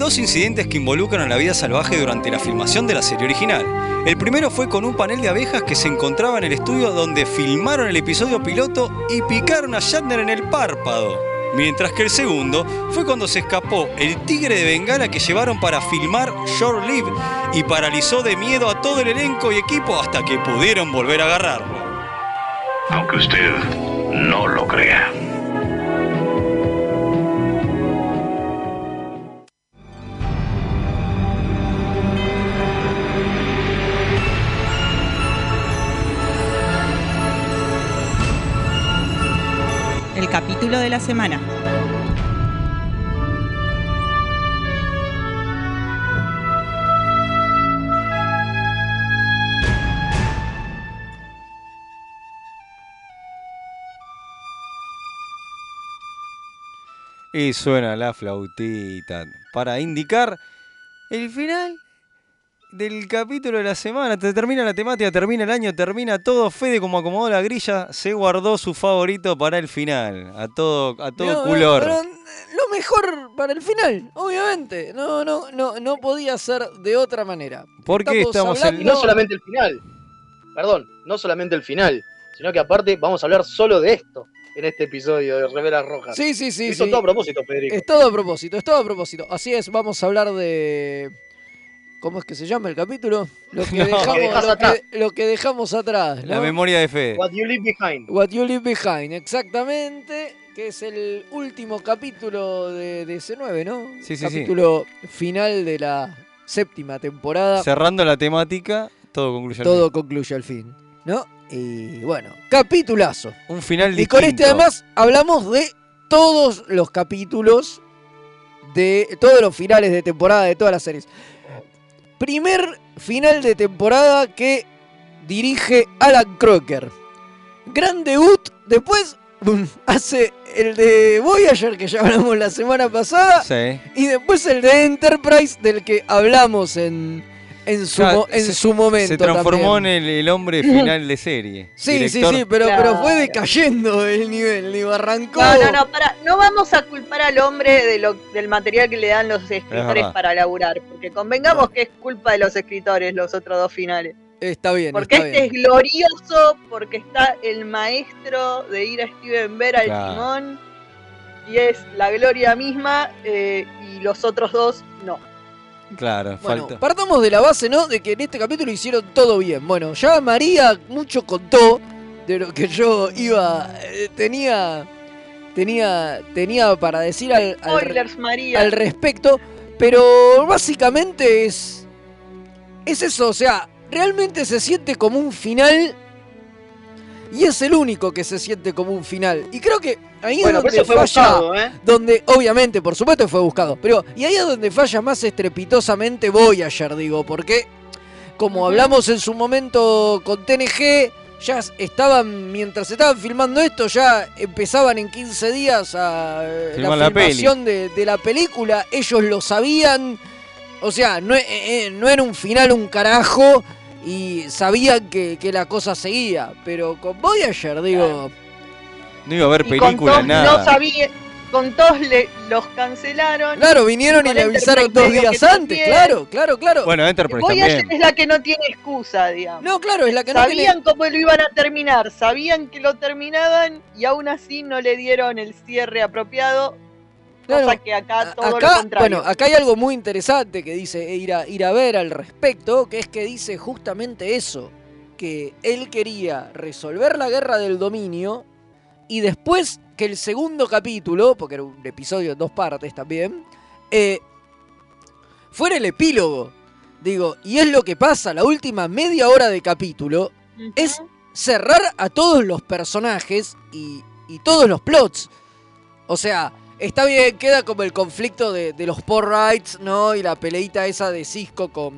Dos incidentes que involucran a la vida salvaje durante la filmación de la serie original. El primero fue con un panel de abejas que se encontraba en el estudio donde filmaron el episodio piloto y picaron a Shatner en el párpado. Mientras que el segundo fue cuando se escapó el tigre de Bengala que llevaron para filmar Short Live y paralizó de miedo a todo el elenco y equipo hasta que pudieron volver a agarrarlo. Aunque usted no lo crea. Capítulo de la semana. Y suena la flautita para indicar el final del capítulo de la semana. Te termina la temática, termina el año, termina todo. Fede, como acomodó la grilla, se guardó su favorito para el final. A todo, a todo No, color. pero lo mejor para el final, obviamente. No, no, no, no podía ser de otra manera. ¿Por qué estamos en- hablando- Y no solamente el final. Perdón, no solamente el final. Sino que aparte vamos a hablar solo de esto en este episodio de Reveras Rojas. Sí, sí, sí. Hizo sí. todo a propósito, Federico. Es todo a propósito, es todo a propósito. Así es, vamos a hablar de. ¿Cómo es que se llama el capítulo? Lo que, [laughs] No. dejamos, Lo que lo dejamos atrás. La memoria de Fede. What you leave behind. What You Leave Behind, exactamente. Que es el último capítulo de, de C9, ¿no? Sí, sí, sí. capítulo final de la séptima temporada. Cerrando la temática, todo concluye al Todo concluye al fin, ¿no? Y bueno, capitulazo. Un final Y con este distinto. además hablamos de todos los capítulos de todos los finales de temporada de todas las series. Primer final de temporada que dirige Alan Crocker. Gran debut. Después hace el de Voyager que ya hablamos la semana pasada. Sí. Y después el de Enterprise del que hablamos en, en, su, Claro, mo- en se- su momento. Se transformó también. en el, el hombre [laughs] final de serie. Sí, sí, Director- sí, pero, pero Claro. fue decayendo el nivel, digo, arrancó. No, no, no, para, no vamos a culpar al hombre de lo, del material que le dan los escritores para laburar, porque convengamos que es culpa de los escritores los otros dos finales. Está bien, Porque está este bien. es glorioso, porque está el maestro de ir a Steven Bear al Claro. timón, y es la gloria misma, eh, y los otros dos no. Claro, Bueno, falta. partamos de la base, ¿no? De que en este capítulo hicieron todo bien. Bueno, ya María mucho contó de lo que yo iba. eh, tenía. Tenía. Tenía para decir al, al, Spoilers, María. al respecto. Pero básicamente es. Es eso, o sea, realmente se siente como un final. Y es el único que se siente como un final. Y creo que ahí Bueno, es donde fue falla. buscado, ¿eh? Donde, obviamente, por supuesto que fue buscado. Pero, y ahí es donde falla más estrepitosamente Voyager, digo, porque como hablamos en su momento con TNG, ya estaban, mientras estaban filmando esto, ya empezaban en 15 días a eh, la filmación de, de la película. Ellos lo sabían. O sea, no, eh, eh, no era un final un carajo. Y sabían que, que la cosa seguía. Pero con Voyager, digo. No iba a haber Y con película, nada. no sabía, con todos le, los cancelaron. Claro, vinieron y con le avisaron dos días antes, también. claro, claro, claro. Bueno, Enterprise Voyager también. es la que no tiene excusa, digamos. No, claro, es la que no Sabían cómo lo iban a terminar, sabían que lo terminaban y aún así no le dieron el cierre apropiado. Claro, cosa que acá todo acá, lo contrario. bueno, acá hay algo muy interesante que dice ir a, ir a ver al respecto, que es que dice justamente eso, que él quería resolver la guerra del dominio y después que el segundo capítulo, porque era un episodio en dos partes también, eh, fuera el epílogo. Digo, y es lo que pasa, la última media hora de capítulo es cerrar a todos los personajes y, y todos los plots. O sea, está bien, queda como el conflicto de, de los Poor Rights, ¿no? Y la peleita esa de Cisco con,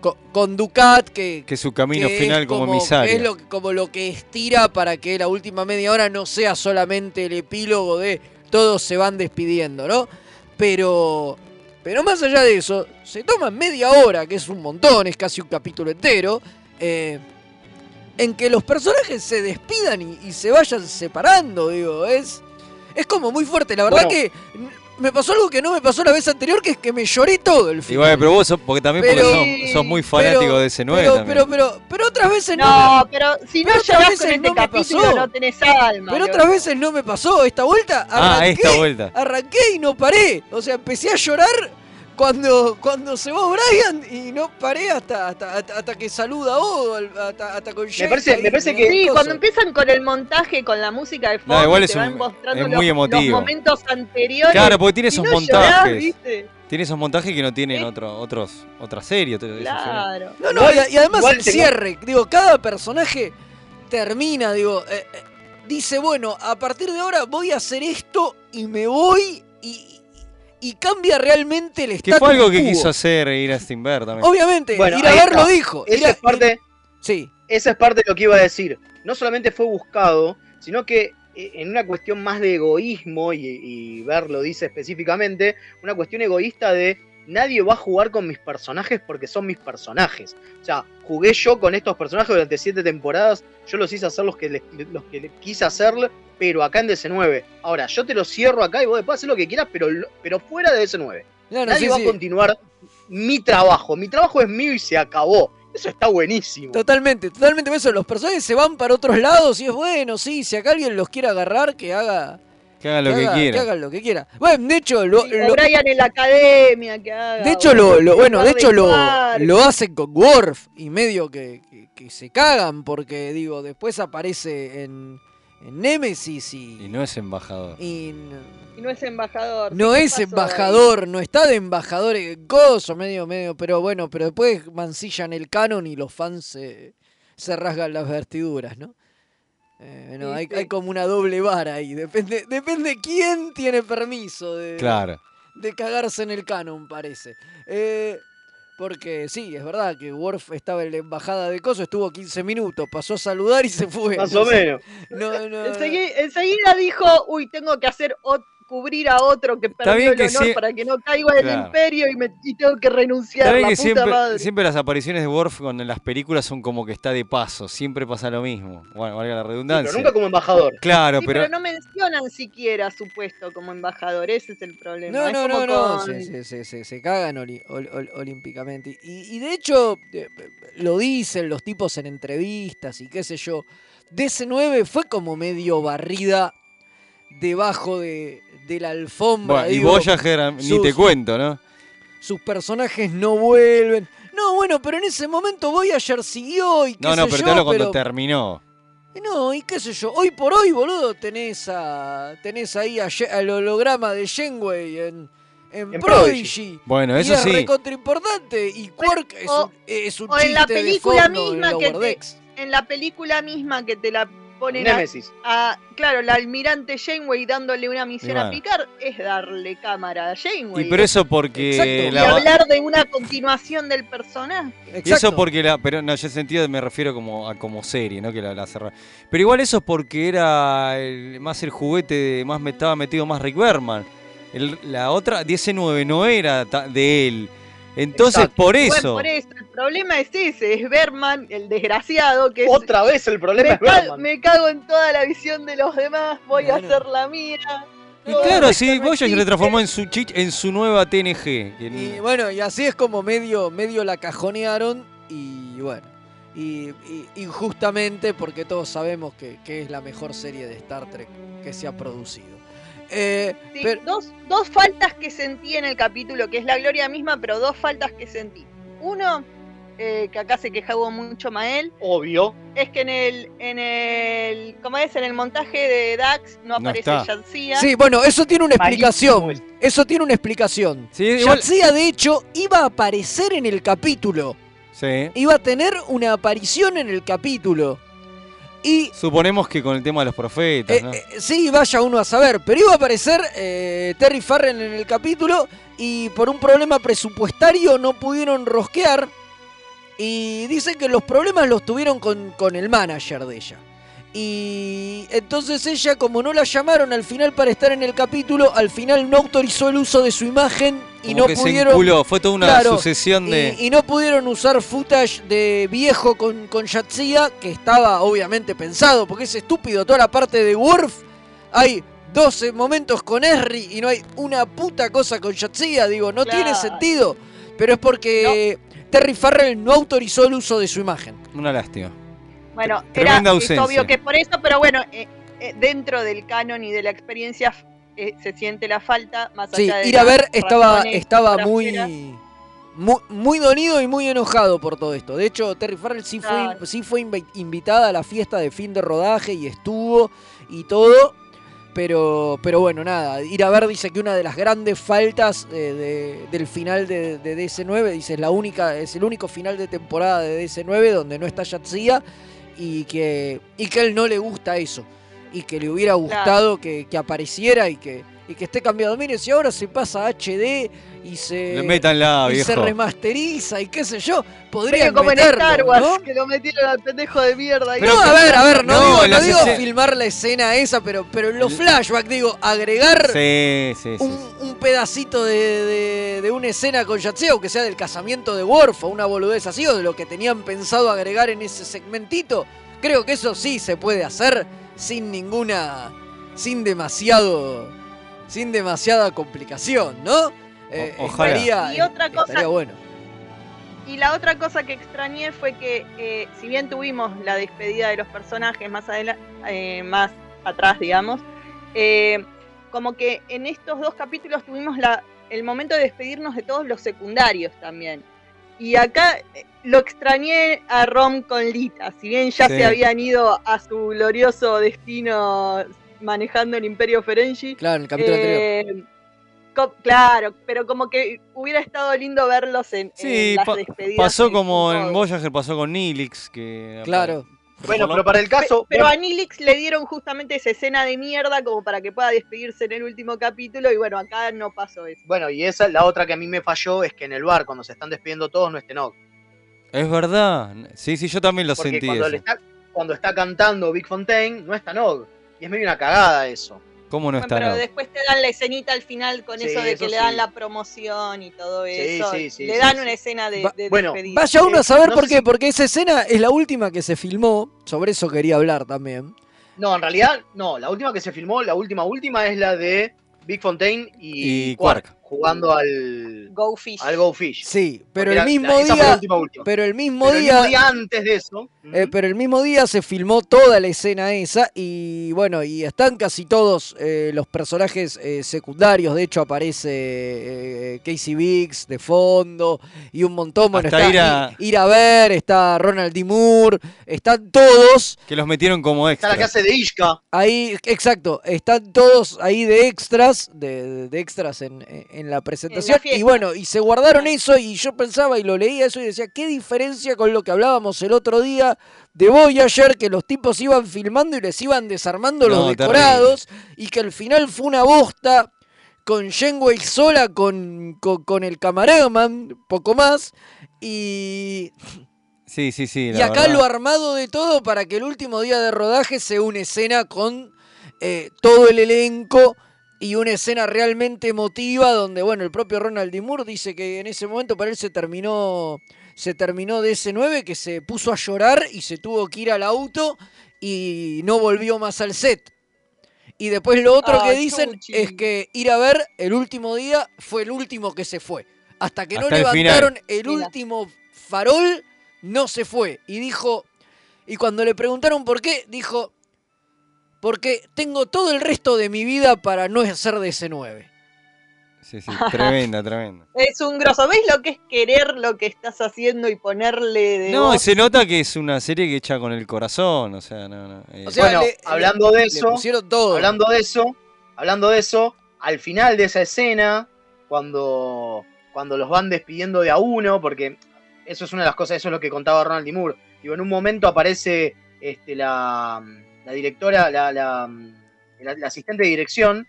con, con Ducat, que, Que su camino que final como, que es lo, que- como lo que estira para que la última media hora no sea solamente el epílogo de todos se van despidiendo, ¿no? Pero, pero más allá de eso, se toma media hora, que es un montón, es casi un capítulo entero, eh, en que los personajes se despidan y, y se vayan separando, digo, es, es como muy fuerte. La verdad Bueno. que me pasó algo que no me pasó la vez anterior, que es que me lloré todo el final. Igual, pero vos sos, porque también Pero- porque sos, sos muy fanático pero- de ese 9 pero, también. pero, pero, pero otras veces no. No, pero si no llorás con este no capítulo pasó. no tenés alma. Pero otras veces no me pasó. Esta vuelta Ah, arranqué, esta vuelta. arranqué y no paré. O sea, empecé a llorar cuando, cuando se va Brian y no paré hasta, hasta, hasta, hasta que saluda a Odo, hasta, hasta con Jake parece- ahí, me parece ¿no? que- Sí, cuando empiezan con el montaje, con la música de fondo, igual y es te van un- mostrando es los, muy los emotivo. momentos anteriores. Claro, porque tiene esos no montajes. llorás, ¿viste? Tiene esos montajes que no tienen otro, otros, otra serie. Claro. No, no, y, y además igual el cierre. Digo, cada personaje termina, digo, eh, eh, dice, bueno, a partir de ahora voy a hacer esto y me voy y, y cambia realmente el Que status fue algo que quiso hacer ir a Steamberg también. Obviamente, Bueno, ir a ver lo dijo. Esa a- es parte. Sí. Esa es parte de lo que iba a decir. No solamente fue buscado, sino que eh, en una cuestión más de egoísmo, y, y Ver lo dice específicamente, una cuestión egoísta de nadie va a jugar con mis personajes porque son mis personajes. O sea, jugué yo con estos personajes durante siete temporadas, yo los hice hacer los que, les- los que les quise hacer, pero acá en DC9. Ahora, yo te lo cierro acá y vos después hacer lo que quieras, pero, pero fuera de DC9. Claro, Nadie sí, va sí. a continuar mi trabajo. Mi trabajo es mío y se acabó. Eso está buenísimo. Totalmente, totalmente eso. Los personajes se van para otros lados y es bueno, sí, si acá alguien los quiere agarrar, que haga, Que hagan lo que haga- quieran. hagan lo que quiera. Bueno, de hecho, lo, lo- Brian en la academia, que haga. de hecho, lo, bueno, de hecho lo, lo hacen con Worf y medio que, que- que se cagan porque, digo, después aparece en, en Nemesis y, Y no es embajador. y no es embajador. no ¿qué es embajador, no está de embajador en coso, medio, medio, pero bueno, pero después mancillan el canon y los fans se, se rasgan las vestiduras, ¿no? Eh, no, hay, hay como una doble vara ahí, depende, depende quién tiene permiso de, Claro. de cagarse en el canon, parece. Eh, porque sí, es verdad que Worf estaba en la embajada de Coso, estuvo 15 minutos, pasó a saludar y se fue. Más No [laughs] o menos. No, no, Ensegui- enseguida dijo, uy, tengo que hacer ot- cubrir a otro que perdió el que honor para que no caiga en el Claro. imperio y, me, y tengo que renunciar. Está bien La que puta siempre, madre. siempre las apariciones de Worf con las películas son como que está de paso, siempre pasa lo mismo. Bueno, valga la redundancia. Pero nunca como embajador. Claro, Sí, pero, pero... no mencionan siquiera su puesto como embajador, ese es el problema. No, Es no, no, no, con- se, se- se- se- se cagan oli- ol- ol- olímpicamente. Y, y de hecho, eh, lo dicen los tipos en entrevistas y qué sé yo. DC9 fue como medio barrida debajo de, de la alfombra. bueno, y Voyager ni te cuento, ¿no? Sus personajes no vuelven. No, bueno, pero en ese momento Voyager siguió y qué No, no, sé pero yo, te hablo cuando pero- terminó. y No, y qué sé yo, hoy por hoy, boludo, tenés a tenés ahí al holograma de Shenway en, en, En Prodigy. Prodigy. Bueno, y eso es sí. recontra importante. Y Quark es, o- un, es un o en la chiste de película fondo en misma que Lower te, Decks. en la película misma que te la ponen a, Némesis. a- claro, la almirante Janeway dándole una misión a. Picard es darle cámara a Janeway. Y pero eso porque Exacto. Y la, hablar de una continuación del personaje. Y eso porque la, pero no, yo en sentido me refiero como a como serie, ¿no? Que la, la cerra- Pero igual eso es porque era el- más el juguete, de- más me estaba metido más Rick Berman. El- la otra, 19 no era ta- de él. Entonces, Exacto. por Bueno, eso. por eso, el problema es ese, es Berman, el desgraciado, que es, Otra vez el problema me, es Berman. me cago en toda la visión de los demás, voy a Bueno. hacer la mía. Y No, claro, sí, Voyager se transformó en su chich, en su nueva TNG. Y bueno, y así es como medio, medio la cajonearon. Y bueno, y, y- injustamente porque todos sabemos que, que es la mejor serie de Star Trek que se ha producido. Eh, Sí, pero- dos, dos faltas que sentí en el capítulo, que es la gloria misma, pero dos faltas que sentí. Uno, eh, que acá se quejaba mucho Mael, Obvio. es que en el, en el, ¿cómo es? En el montaje de Dax no No aparece. Yadzia. Sí, bueno, eso tiene una explicación. Malísimo Eso tiene una explicación. Sí, Yadzia, de hecho, iba a aparecer en el capítulo. sí. Iba a tener una aparición en el capítulo. Y Suponemos que con el tema de los profetas, Eh, ¿no? eh, sí, vaya uno a saber, pero iba a aparecer eh, Terry Farrell en el capítulo y por un problema presupuestario no pudieron rosquear y dicen que los problemas los tuvieron con, con el manager de ella. Y entonces ella, como no la llamaron al final para estar en el capítulo, al final no autorizó el uso de su imagen y Como no que se pudieron... enculó, fue toda una Claro, sucesión de. Y, y no pudieron usar footage de viejo con, con Yatsia, que estaba obviamente pensado, porque es estúpido. Toda la parte de Worf, hay 12 momentos con Esri y no hay una puta cosa con Yatsia. Digo, no tiene sentido. Pero es porque Terry Farrell no autorizó el uso de su imagen. Una lástima. Bueno, Tremenda era, es obvio que es por eso, pero bueno, eh, eh, dentro del canon y de la experiencia eh, se siente la falta, más Sí, allá de ir a ver estaba, estaba muy, muy, muy dolido y muy enojado por todo esto. De hecho, Terry Farrell sí fue, sí fue invi- invitada a la fiesta de fin de rodaje y estuvo y todo. Pero, pero bueno, nada, ir a ver dice que una de las grandes faltas eh, de- del final de, de DC9, dice, es, la única, es el único final de temporada de DC9 donde no está Yatsia y que, y que a él no le gusta eso. Y que le hubiera gustado que, que apareciera y que, y que esté cambiado. Mire, si ahora se pasa a HD y se, Le métanla, y se remasteriza y qué sé yo, podrían como en meterlo, Star Wars, ¿no? que lo metieron al pendejo de mierda. ahí. no, a ver, a ver, no, No, digo, en no filmar la escena esa, pero, pero en los flashbacks, digo, agregar Sí, sí, sí. un, un pedacito de, de- de una escena con Yatsia, o que sea del casamiento de Worf o una boludez así, o de lo que tenían pensado agregar en ese segmentito. Creo que eso sí se puede hacer sin ninguna. sin demasiado. Sin demasiada complicación, ¿no? Eh, O- ojalá. Estaría, Y otra cosa- estaría bueno. Y la otra cosa que extrañé fue que, eh, si bien tuvimos la despedida de los personajes más adelante, más atrás, digamos, eh, como que en estos dos capítulos tuvimos la, el momento de despedirnos de todos los secundarios también. Y acá eh, lo extrañé a Rom con Lita, si bien ya Sí. se habían ido a su glorioso destino manejando el Imperio Ferengi. Claro, en el capítulo anterior. eh, co- Claro, pero como que hubiera estado lindo verlos en, Sí, en las pa- despedidas. pasó como en. Voyager, pasó con Nilix, que Claro. Bueno, pero para el caso. Pero a Nilix le dieron justamente esa escena de mierda como para que pueda despedirse en el último capítulo y bueno, acá no pasó eso. Bueno, y esa la otra que a mí me falló es que en el bar, cuando se están despidiendo todos, no esté Nog. Es verdad. Sí, sí, yo también lo Porque sentí cuando, eso. le está, cuando está cantando Big Fontaine, no está Nog. Y es medio una cagada eso. ¿Cómo no Bueno, está? pero después te dan la escenita al final con Sí, eso de eso que le dan sí. la promoción y todo eso. sí, sí, le dan sí. una escena de, Va- de bueno, despedida. Vaya uno a saber no por qué, si- porque esa escena es la última que se filmó. Sobre eso quería hablar también. No, en realidad, no. La última que se filmó, la última última, es la de Big Fontaine y, Y Quark. Jugando al, Go Fish. al Go Fish. Sí, pero Porque el mismo la- día. última, última. Pero el mismo Pero el día. mismo día antes de eso. Eh, pero el mismo día se filmó toda la escena esa y bueno, y están casi todos eh, los personajes eh, secundarios. De hecho aparece eh, Casey Biggs de fondo y un montón. Bueno, Hasta está ir a- I- ir a ver, está Ronald D. Moore, están todos Que los metieron como Está extra. la hace de Ishka. ahí, exacto, están todos ahí de extras, de, de extras en, en la presentación. y bueno, y se guardaron eso y yo pensaba y lo leía eso y decía, ¿qué diferencia con lo que hablábamos el otro día de Voyager? Que los tipos iban filmando y les iban desarmando No, los decorados y que al final fue una bosta con Janeway sola, con, con, con el camaraman, poco más. Y, Sí, sí, sí. y acá verdad. lo armado de todo para que el último día de rodaje sea una escena con eh, todo el elenco y una escena realmente emotiva donde, bueno, el propio Ronald D. Moore dice que en ese momento para él se terminó, se terminó de ese 9 que se puso a llorar y se tuvo que ir al auto y no volvió más al set. Y después lo otro Ah, que dicen chuchi. es que ir a ver el último día fue el último que se fue. Hasta que no final. levantaron el Mira. último farol, no se fue. Y dijo, y cuando le preguntaron por qué, dijo, porque tengo todo el resto de mi vida para no ser de ese 9. Sí, sí. Tremenda, tremenda. [laughs] Es un grosso. ¿Ves lo que es querer lo que estás haciendo y ponerle de No, voz? se nota que es una serie que echa con el corazón. O sea, no, no. eh, O sea, bueno, le- hablando le- de le eso, pusieron todo. hablando de eso, hablando de eso, al final de esa escena, cuando, cuando los van despidiendo de a uno, porque eso es una de las cosas, eso es lo que contaba Ronald D. Moore. Digo, en un momento aparece este, la, la directora, la, la- la- asistente de dirección,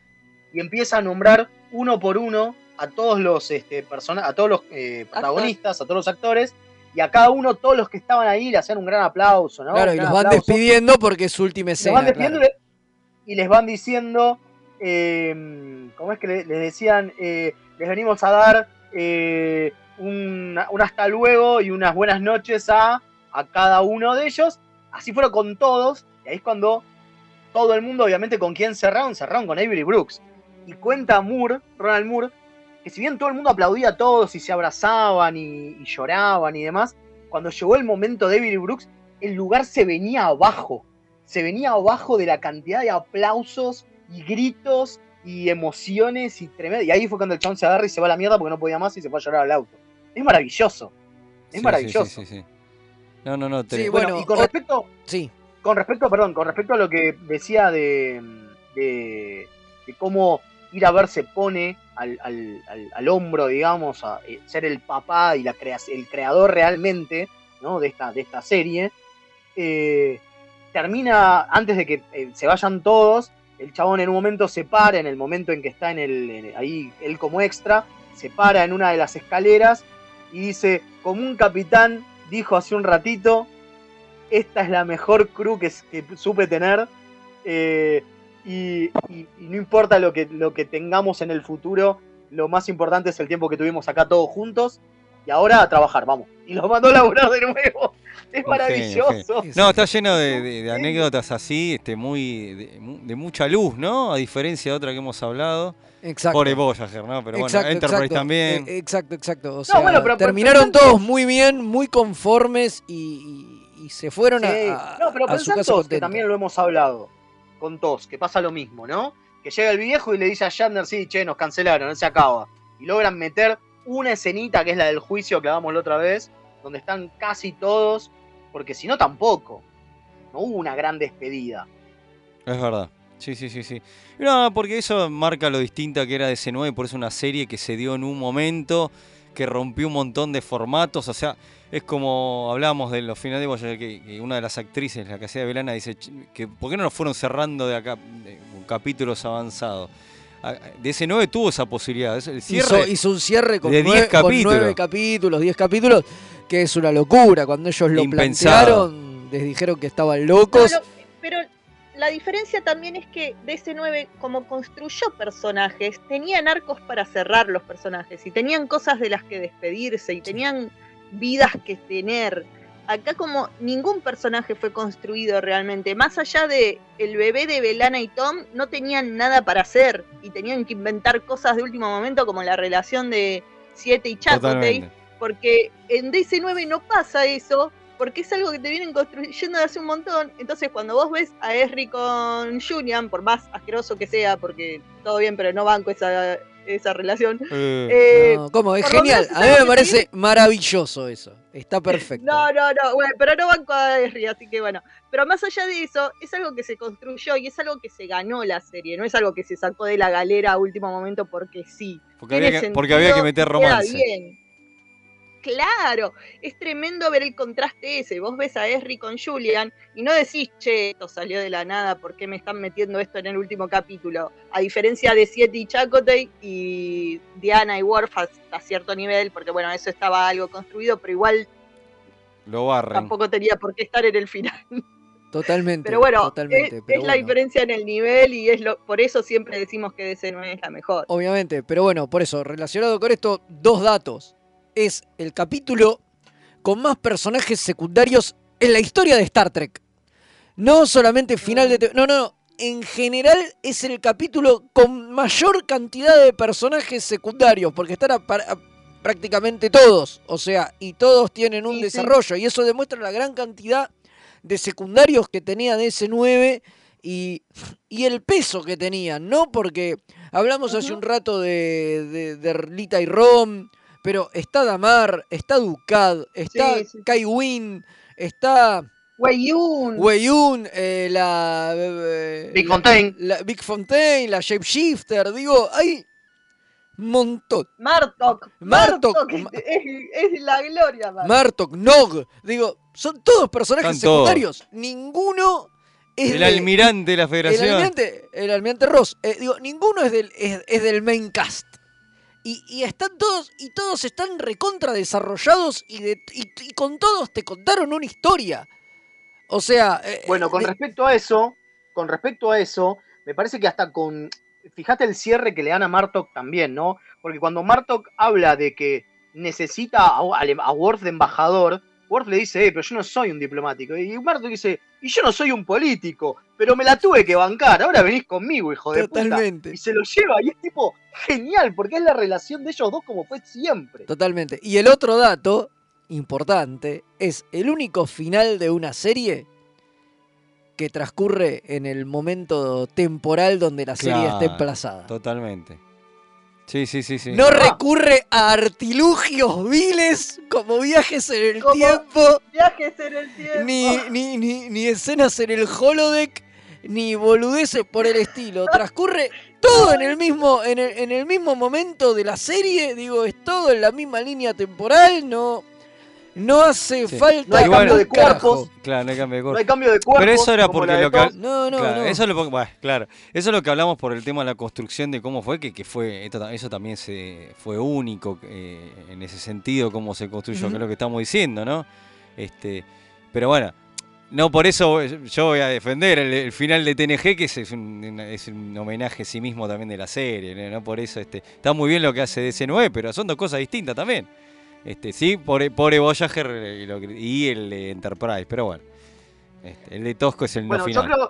y empieza a nombrar uno por uno a todos los este, persona- a todos los eh, protagonistas, a todos los actores, y a cada uno, todos los que estaban ahí, le hacían un gran aplauso, ¿no? Claro, Un y los van aplauso. despidiendo porque es su última escena. van despidiendo claro. y les van diciendo, eh, ¿cómo es que le- les decían? Eh, les venimos a dar eh, un, un hasta luego y unas buenas noches a, a cada uno de ellos. Así fueron con todos, y ahí es cuando todo el mundo, obviamente, con quién cerraron, cerraron con Avery Brooks. Y cuenta Moore, Ronald Moore, que si bien todo el mundo aplaudía a todos y se abrazaban y, y lloraban y demás, cuando llegó el momento de Avery Brooks, el lugar se venía abajo. Se venía abajo de la cantidad de aplausos y gritos y emociones y tremendo. Y ahí fue cuando el chabón se agarra y se va a la mierda porque no podía más y se fue a llorar al auto. Es maravilloso. Es sí, sí, maravilloso. Sí, sí, sí. No, no, no. Sí, te- Bueno, Bueno, y con respecto, Sí. Con respecto, perdón, con respecto a lo que decía de, de, cómo ir a ver se pone al, hombro, digamos, a eh, ser el papá y la el creador realmente ¿no? de, esta, de esta serie, eh, termina, antes de que eh, se vayan todos, el chabón en un momento se para, en el momento en que está en el, ahí él como extra, se para en una de las escaleras y dice, como un capitán dijo hace un ratito, esta es la mejor crew que, que supe tener. eh, y, y- y no importa lo que, lo que tengamos en el futuro, lo más importante es el tiempo que tuvimos acá todos juntos. Y ahora a trabajar, vamos. Y los mandó a laburar de nuevo. [laughs] Es maravilloso. No, está lleno de, de- de anécdotas así, este, muy de, mu- de mucha luz, ¿no? A diferencia de otra que hemos hablado. Exacto. Pobre Voyager, ¿no? Pero exacto, bueno, Enterprise exacto. también. Eh, exacto, exacto. O sea, bueno, pero- pero- terminaron pero- todos muy bien, muy conformes y, y- se fueron a- Sí. a, no, pero a su pensá en casa TOS, que también lo hemos hablado. Con TOS, que pasa lo mismo, ¿no? Que llega el viejo y le dice a Shatner, sí, che, nos cancelaron, no se acaba. Y logran meter una escenita que es la del juicio que hablamos la otra vez, donde están casi todos, porque si no tampoco. No hubo una gran despedida. Es verdad. Sí, sí, sí, sí. No, porque eso marca lo distinta que era de ese 9, por eso una serie que se dio en un momento, que rompió un montón de formatos, o sea, es como hablábamos de los finales de Voyager, que, que una de las actrices, la que hacía de Belana, dice "Ch- que ¿por qué no nos fueron cerrando de acá de- con capítulos avanzados? Ah, DC9 tuvo esa posibilidad, es el cierre hizo, hizo un cierre con, de 10 nueve, con capítulos. nueve capítulos, 10 capítulos, que es una locura. Cuando ellos lo Impensado. plantearon, les dijeron que estaban locos. Pero la diferencia también es que DC9, como construyó personajes, tenían arcos para cerrar los personajes y tenían cosas de las que despedirse y tenían vidas que tener. Acá como ningún personaje fue construido realmente, más allá de el bebé de Belana y Tom, no tenían nada para hacer y tenían que inventar cosas de último momento como la relación de Siete y Chakotay, porque en DC9 no pasa eso, porque es algo que te vienen construyendo de hace un montón. Entonces, cuando vos ves a Esri con Julian, por más asqueroso que sea, porque todo bien, pero no banco esa, esa relación. eh, No, ¿Cómo? Es genial. A mí me parece maravilloso eso. Está [laughs] perfecto. No, no, no, bueno, pero no banco a Esri, así que bueno. Pero más allá de eso, es algo que se construyó y es algo que se ganó la serie, no es algo que se sacó de la galera a último momento porque sí. Porque había que- porque había que meter romance. bien. Claro, es tremendo ver el contraste ese. Vos ves a Esri con Julian y no decís, che, esto salió de la nada, ¿por qué me están metiendo esto en el último capítulo? A diferencia de Siete y Chakotay y Diana y Worf hasta cierto nivel, porque bueno, eso estaba algo construido, pero igual Lo barren. tampoco tenía por qué estar en el final. Totalmente. Pero bueno, totalmente, es, pero es la diferencia en el nivel y es lo, por eso siempre decimos que DC no es la mejor. Obviamente, pero bueno, por eso, relacionado con esto, dos datos. Es el capítulo con más personajes secundarios en la historia de Star Trek. No solamente final de... No, no, no. En general es el capítulo con mayor cantidad de personajes secundarios, porque están a- para- a- prácticamente todos. O sea, y todos tienen un Sí, sí. desarrollo. Y eso demuestra la gran cantidad de secundarios que tenía DS9 y, y el peso que tenían, ¿no? Porque hablamos hace un rato de, de, de Rita y Rom, pero está Damar, está Ducad, está Sí, sí. Kai Wynn, está Weyun. Weyun, eh, la, eh, Big la- Fontaine. la Big Fontaine, la Shapeshifter, digo, hay un montón. Martok. Martok, Martok es, es la gloria, Martok. Martok, Nog, digo, son todos personajes todos. secundarios. Ninguno es El de- almirante de la El federación. almirante, el almirante Ross. eh, digo, ninguno es del, es, es del main cast. Y, y están todos, y todos están recontra desarrollados y, de, y, y con todos te contaron una historia. O sea, eh, Bueno, con de- respecto a eso, con respecto a eso, me parece que hasta con. Fíjate el cierre que le dan a Martok también, ¿no? Porque cuando Martok habla de que necesita a, a, a Worf de embajador, Worf le dice, eh, pero yo no soy un diplomático. Y Martok dice, y yo no soy un político, pero me la tuve que bancar, ahora venís conmigo, hijo de Totalmente. puta. Y se lo lleva, y es tipo genial, porque es la relación de ellos dos como fue siempre. Totalmente. Y el otro dato importante es el único final de una serie que transcurre en el momento temporal donde la serie está emplazada. Totalmente. Sí, sí, sí, sí. No recurre a artilugios viles como viajes en el Como tiempo, Viajes en el tiempo. ni, ni, ni, ni escenas en el holodeck, ni boludeces por el estilo. Transcurre todo en el mismo, en el, en el mismo momento de la serie. Digo, es todo en la misma línea temporal. No, no hace Sí. falta No hay cambio de cuerpos, Claro, no hay cambio de no cuerpo. hay cambio de cuerpos. Pero eso era porque la de lo que. No, no, claro, no. Eso, es lo, bueno, claro, eso es lo que hablamos por el tema de la construcción de cómo fue, que, que fue esto eso también se fue único eh, en ese sentido, cómo se construyó, que Ujú. es lo que estamos diciendo, ¿no? Este, pero bueno, no por eso yo voy a defender el, el final de TNG, que es, es un, es un homenaje a sí mismo también de la serie, ¿no? No por eso este, está muy bien lo que hace DC9, pero son dos cosas distintas también. Este, sí, por, por Voyager y, lo y el de Enterprise, pero bueno. Este, el de Tosco es el Bueno, no yo final. creo,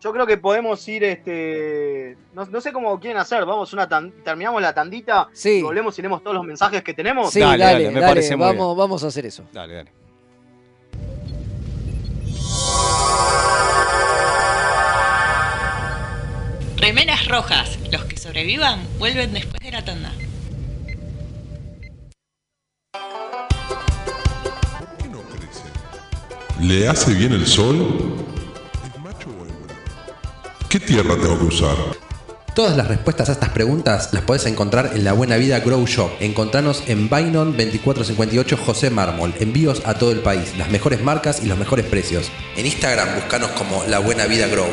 yo creo que podemos ir, este, no, no sé cómo quieren hacer, vamos una tan- terminamos la tandita, Sí. y volvemos y leemos todos los mensajes que tenemos. Sí, Dale, dale, dale, dale, me parece muy vamos, vamos a hacer eso. Dale, dale. Remeras rojas. Los que sobrevivan vuelven después de la tanda. ¿Le hace bien el sol? ¿Qué tierra tengo que usar? Todas las respuestas a estas preguntas las podés encontrar en La Buena Vida Grow Shop. Encontranos en Bainon 2458 José Mármol. Envíos a todo el país, las mejores marcas y los mejores precios. En Instagram buscanos como La Buena Vida Grow.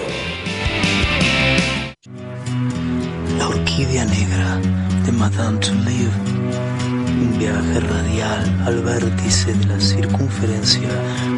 La orquídea negra de Madame Touleau. Un viaje radial al vértice de la circunferencia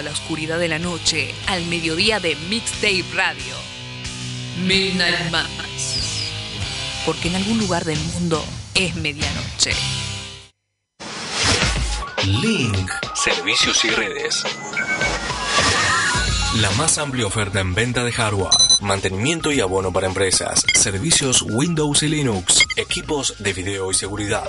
Toda la oscuridad de la noche al mediodía de Mixtape Radio. Midnight Mass. Porque en algún lugar del mundo es medianoche. Link, servicios y redes. La más amplia oferta en venta de hardware, mantenimiento y abono para empresas, servicios Windows y Linux, equipos de video y seguridad.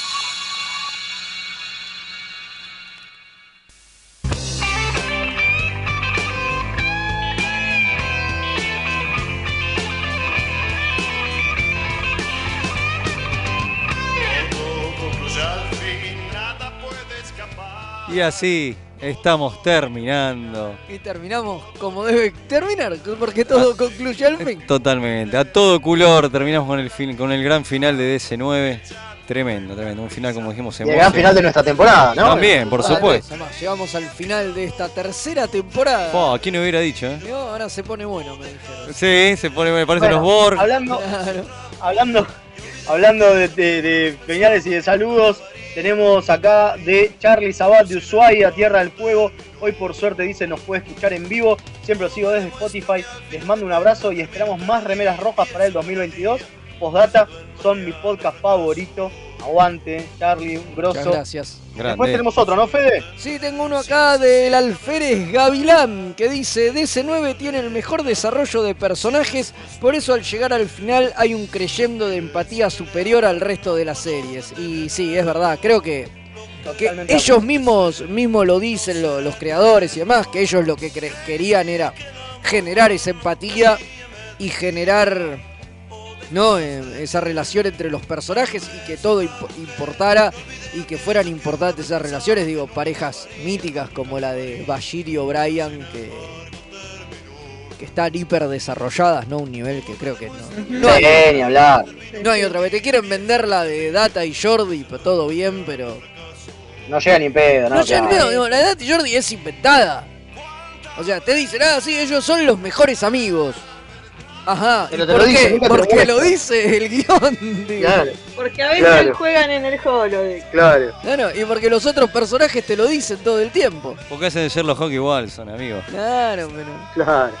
Y así estamos terminando. Y terminamos como debe terminar, porque todo concluye al fin. Totalmente. A todo color terminamos con el, fin, con el gran final de DC9. Tremendo, tremendo. Un final, como dijimos, Y el gran final de nuestra temporada, ¿no? También, por supuesto. además, Llegamos al final de esta tercera temporada. Oh, ¿Quién hubiera dicho, eh? No, ahora se pone bueno, me dijeron. Sí, se pone, me parecen Bueno, los Borg. Hablando, Claro. hablando, hablando de, de, de señales y de saludos, tenemos acá de Charlie Sabat de Ushuaia, Tierra del Fuego. Hoy por suerte dice nos puede escuchar en vivo. Siempre lo sigo desde Spotify. Les mando un abrazo y esperamos más remeras rojas para el 2022. Postdata, son mi podcast favorito. Aguante, Charlie, un grosso. Muchas gracias. Después tenemos otro, ¿no, Fede? Sí, tengo uno acá del Alférez Gavilán que dice, DC9 tiene el mejor desarrollo de personajes, por eso al llegar al final hay un creyendo de empatía superior al resto de las series. Y sí, es verdad, creo que, que ellos mismos, mismos lo dicen, lo- los creadores y demás, que ellos lo que querían era generar esa empatía y generar ¿no? Eh, esa relación entre los personajes y que todo imp- importara y que fueran importantes esas relaciones, digo, parejas míticas como la de Bashir y O'Brien que, que están hiper desarrolladas, ¿no? Un nivel que creo que no, no Sí, ni hablar. no hay otra vez. Te quieren vender la de Data y Jordi, pero todo bien, pero. No llega ni pedo, ¿no? No, llega ni pedo, no, la de Data y Jordi es inventada. O sea, te dicen, ah, sí, ellos son los mejores amigos. Ajá, Pero ¿y te por lo dice, qué? nunca te lo Porque lo dice el guion. digo. Claro, Porque a veces Claro. juegan en el holodeck. claro. No, no, y porque los otros personajes te lo dicen todo el tiempo. Porque hacen de Sherlock Holmes igual, son amigos. Claro, pero. Claro.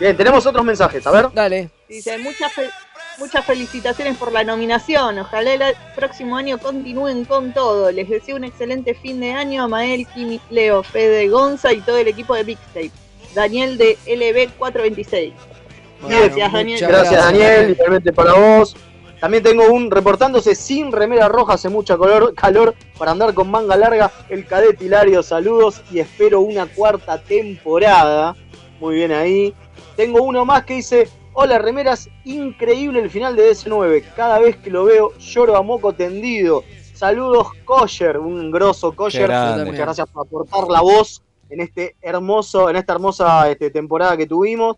Bien, tenemos otros mensajes, a ver. Dale. Dice, muchas, fe- muchas felicitaciones por la nominación. Ojalá el próximo año continúen con todo. Les deseo un excelente fin de año a Mael, Kimi, Leo, Fede, Gonza y todo el equipo de Mixtape. Daniel de LB426. Gracias, Daniel. Gracias, Daniel, igualmente para vos. También tengo un reportándose sin remera roja, hace mucha color, calor para andar con manga larga. El cadete Hilario, saludos y espero una cuarta temporada. Muy bien ahí. Tengo uno más que dice: Hola, remeras, increíble el final de DS9. Cada vez que lo veo, lloro a moco tendido. Saludos, Kosher, un grosso Kosher. Muchas gracias por aportar la voz en este hermoso, en esta hermosa este, temporada que tuvimos.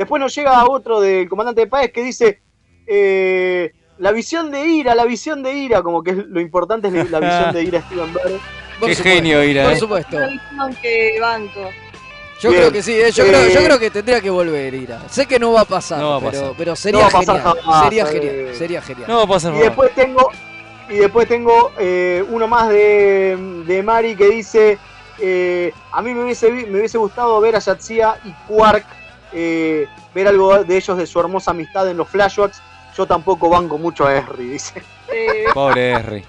Después nos llega otro del comandante de Páez que dice eh, la visión de ira, la visión de ira, como que es lo importante es la visión de ira Steven Berg. Qué genio, Ira. Por eh. supuesto. Que banco. Yo Bien. creo que sí, eh, yo, Eh, creo, yo creo que tendría que volver, Ira. Sé que no va a pasar, No va a pero, pasar. pero No sería genial. jamás, sería genial, sería genial. No va a pasar Y después tengo, y después tengo eh, uno más de, de Mari que dice, eh, a mí me hubiese, me hubiese gustado ver a Yatsia y Quark, eh, ver algo de ellos de su hermosa amistad en los flashbacks. Yo tampoco banco mucho a Harry, dice. Eh, Pobre Harry.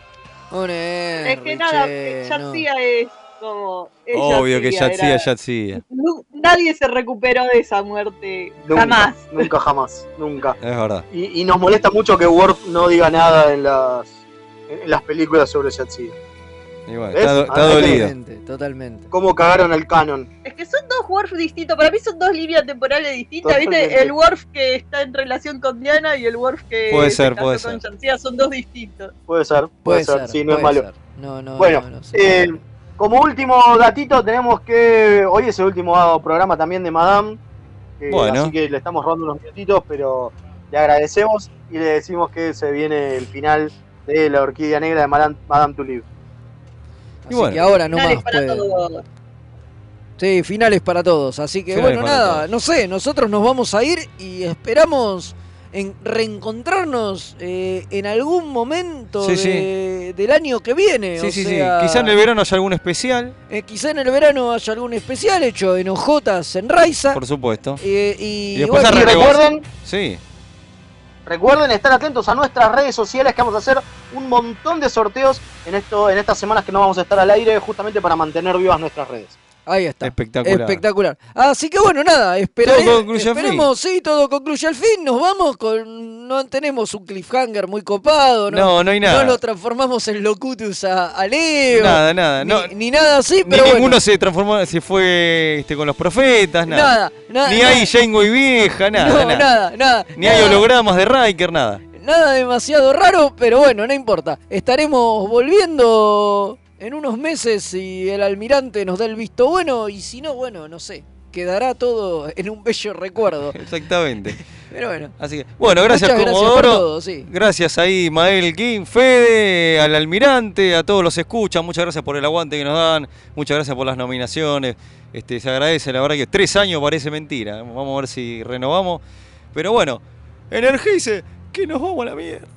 Pobre es que Henry, nada, che, ya no. hacía es como. es Obvio que Yatsia, ya era- hacía, ya hacía. Nu- Nadie se recuperó de esa muerte. Nunca, Jamás. Nunca, jamás, nunca. Es verdad. Y, y nos molesta mucho que Worf no diga nada en las, en las películas sobre Yatsia. Y bueno, ¿Ves? está, do- está dolido. Totalmente, totalmente. Cómo cagaron el canon. Es que son dos Worf distintos. Para mí son dos líneas temporales distintas. Totalmente. ¿Viste? El Worf que está en relación con Diana y el Worf que Puede se ser, casó puede con ser. Son dos distintos. Puede ser, puede, Puede ser, ser, sí, no es malo. ser. No, no, Bueno, no, no sé. Eh, como último datito tenemos que hoy es el último programa también de Madame, eh, Bueno. así que le estamos robando unos minutitos, pero le agradecemos y le decimos que se viene el final de la Orquídea Negra de Madame, Madame Tulip. Así bueno. que ahora no más para puede. todos. Sí, finales para todos. Así que Finales bueno, nada, todos. no sé, nosotros nos vamos a ir y esperamos en reencontrarnos eh, en algún momento Sí, sí. de- del año que viene. Sí, o sí, sea, sí. Quizá en el verano haya algún especial, eh, quizá en el verano haya algún especial hecho en Ojotas en Raiza. por supuesto. eh, y, Y después bueno, Y recuerden, Sí. Recuerden estar atentos a nuestras redes sociales que vamos a hacer un montón de sorteos en esto, en estas semanas que no vamos a estar al aire, justamente para mantener vivas nuestras redes. Ahí está. Espectacular. Espectacular. Así que bueno, nada, esperaré- Todo concluye al fin. esperemos, sí, todo concluye al fin. Nos vamos con. No tenemos un cliffhanger muy copado, ¿no? No, no hay nada. No lo transformamos en Locutus a, a Leo. Nada, nada. Ni, No, ni nada así, ni pero ninguno bueno. se transformó, se fue este, con los profetas, nada. Nada, nada. Ni nada, hay Janeway vieja, nada, no, nada. nada, nada. Ni hay hologramas de Riker, nada. Nada demasiado raro, pero bueno, no importa. Estaremos volviendo en unos meses si el almirante nos da el visto bueno y si no, bueno, no sé. Quedará todo en un bello recuerdo. [laughs] Exactamente. Pero bueno. Así que, bueno, gracias Comodoro. por todo, sí. Gracias ahí, Mael King, Fede, al almirante, a todos los escuchan. Muchas gracias por el aguante que nos dan. Muchas gracias por las nominaciones. Este, se agradece, la verdad que tres años parece mentira. Vamos a ver si renovamos. Pero bueno, energice, que nos vamos a la mierda.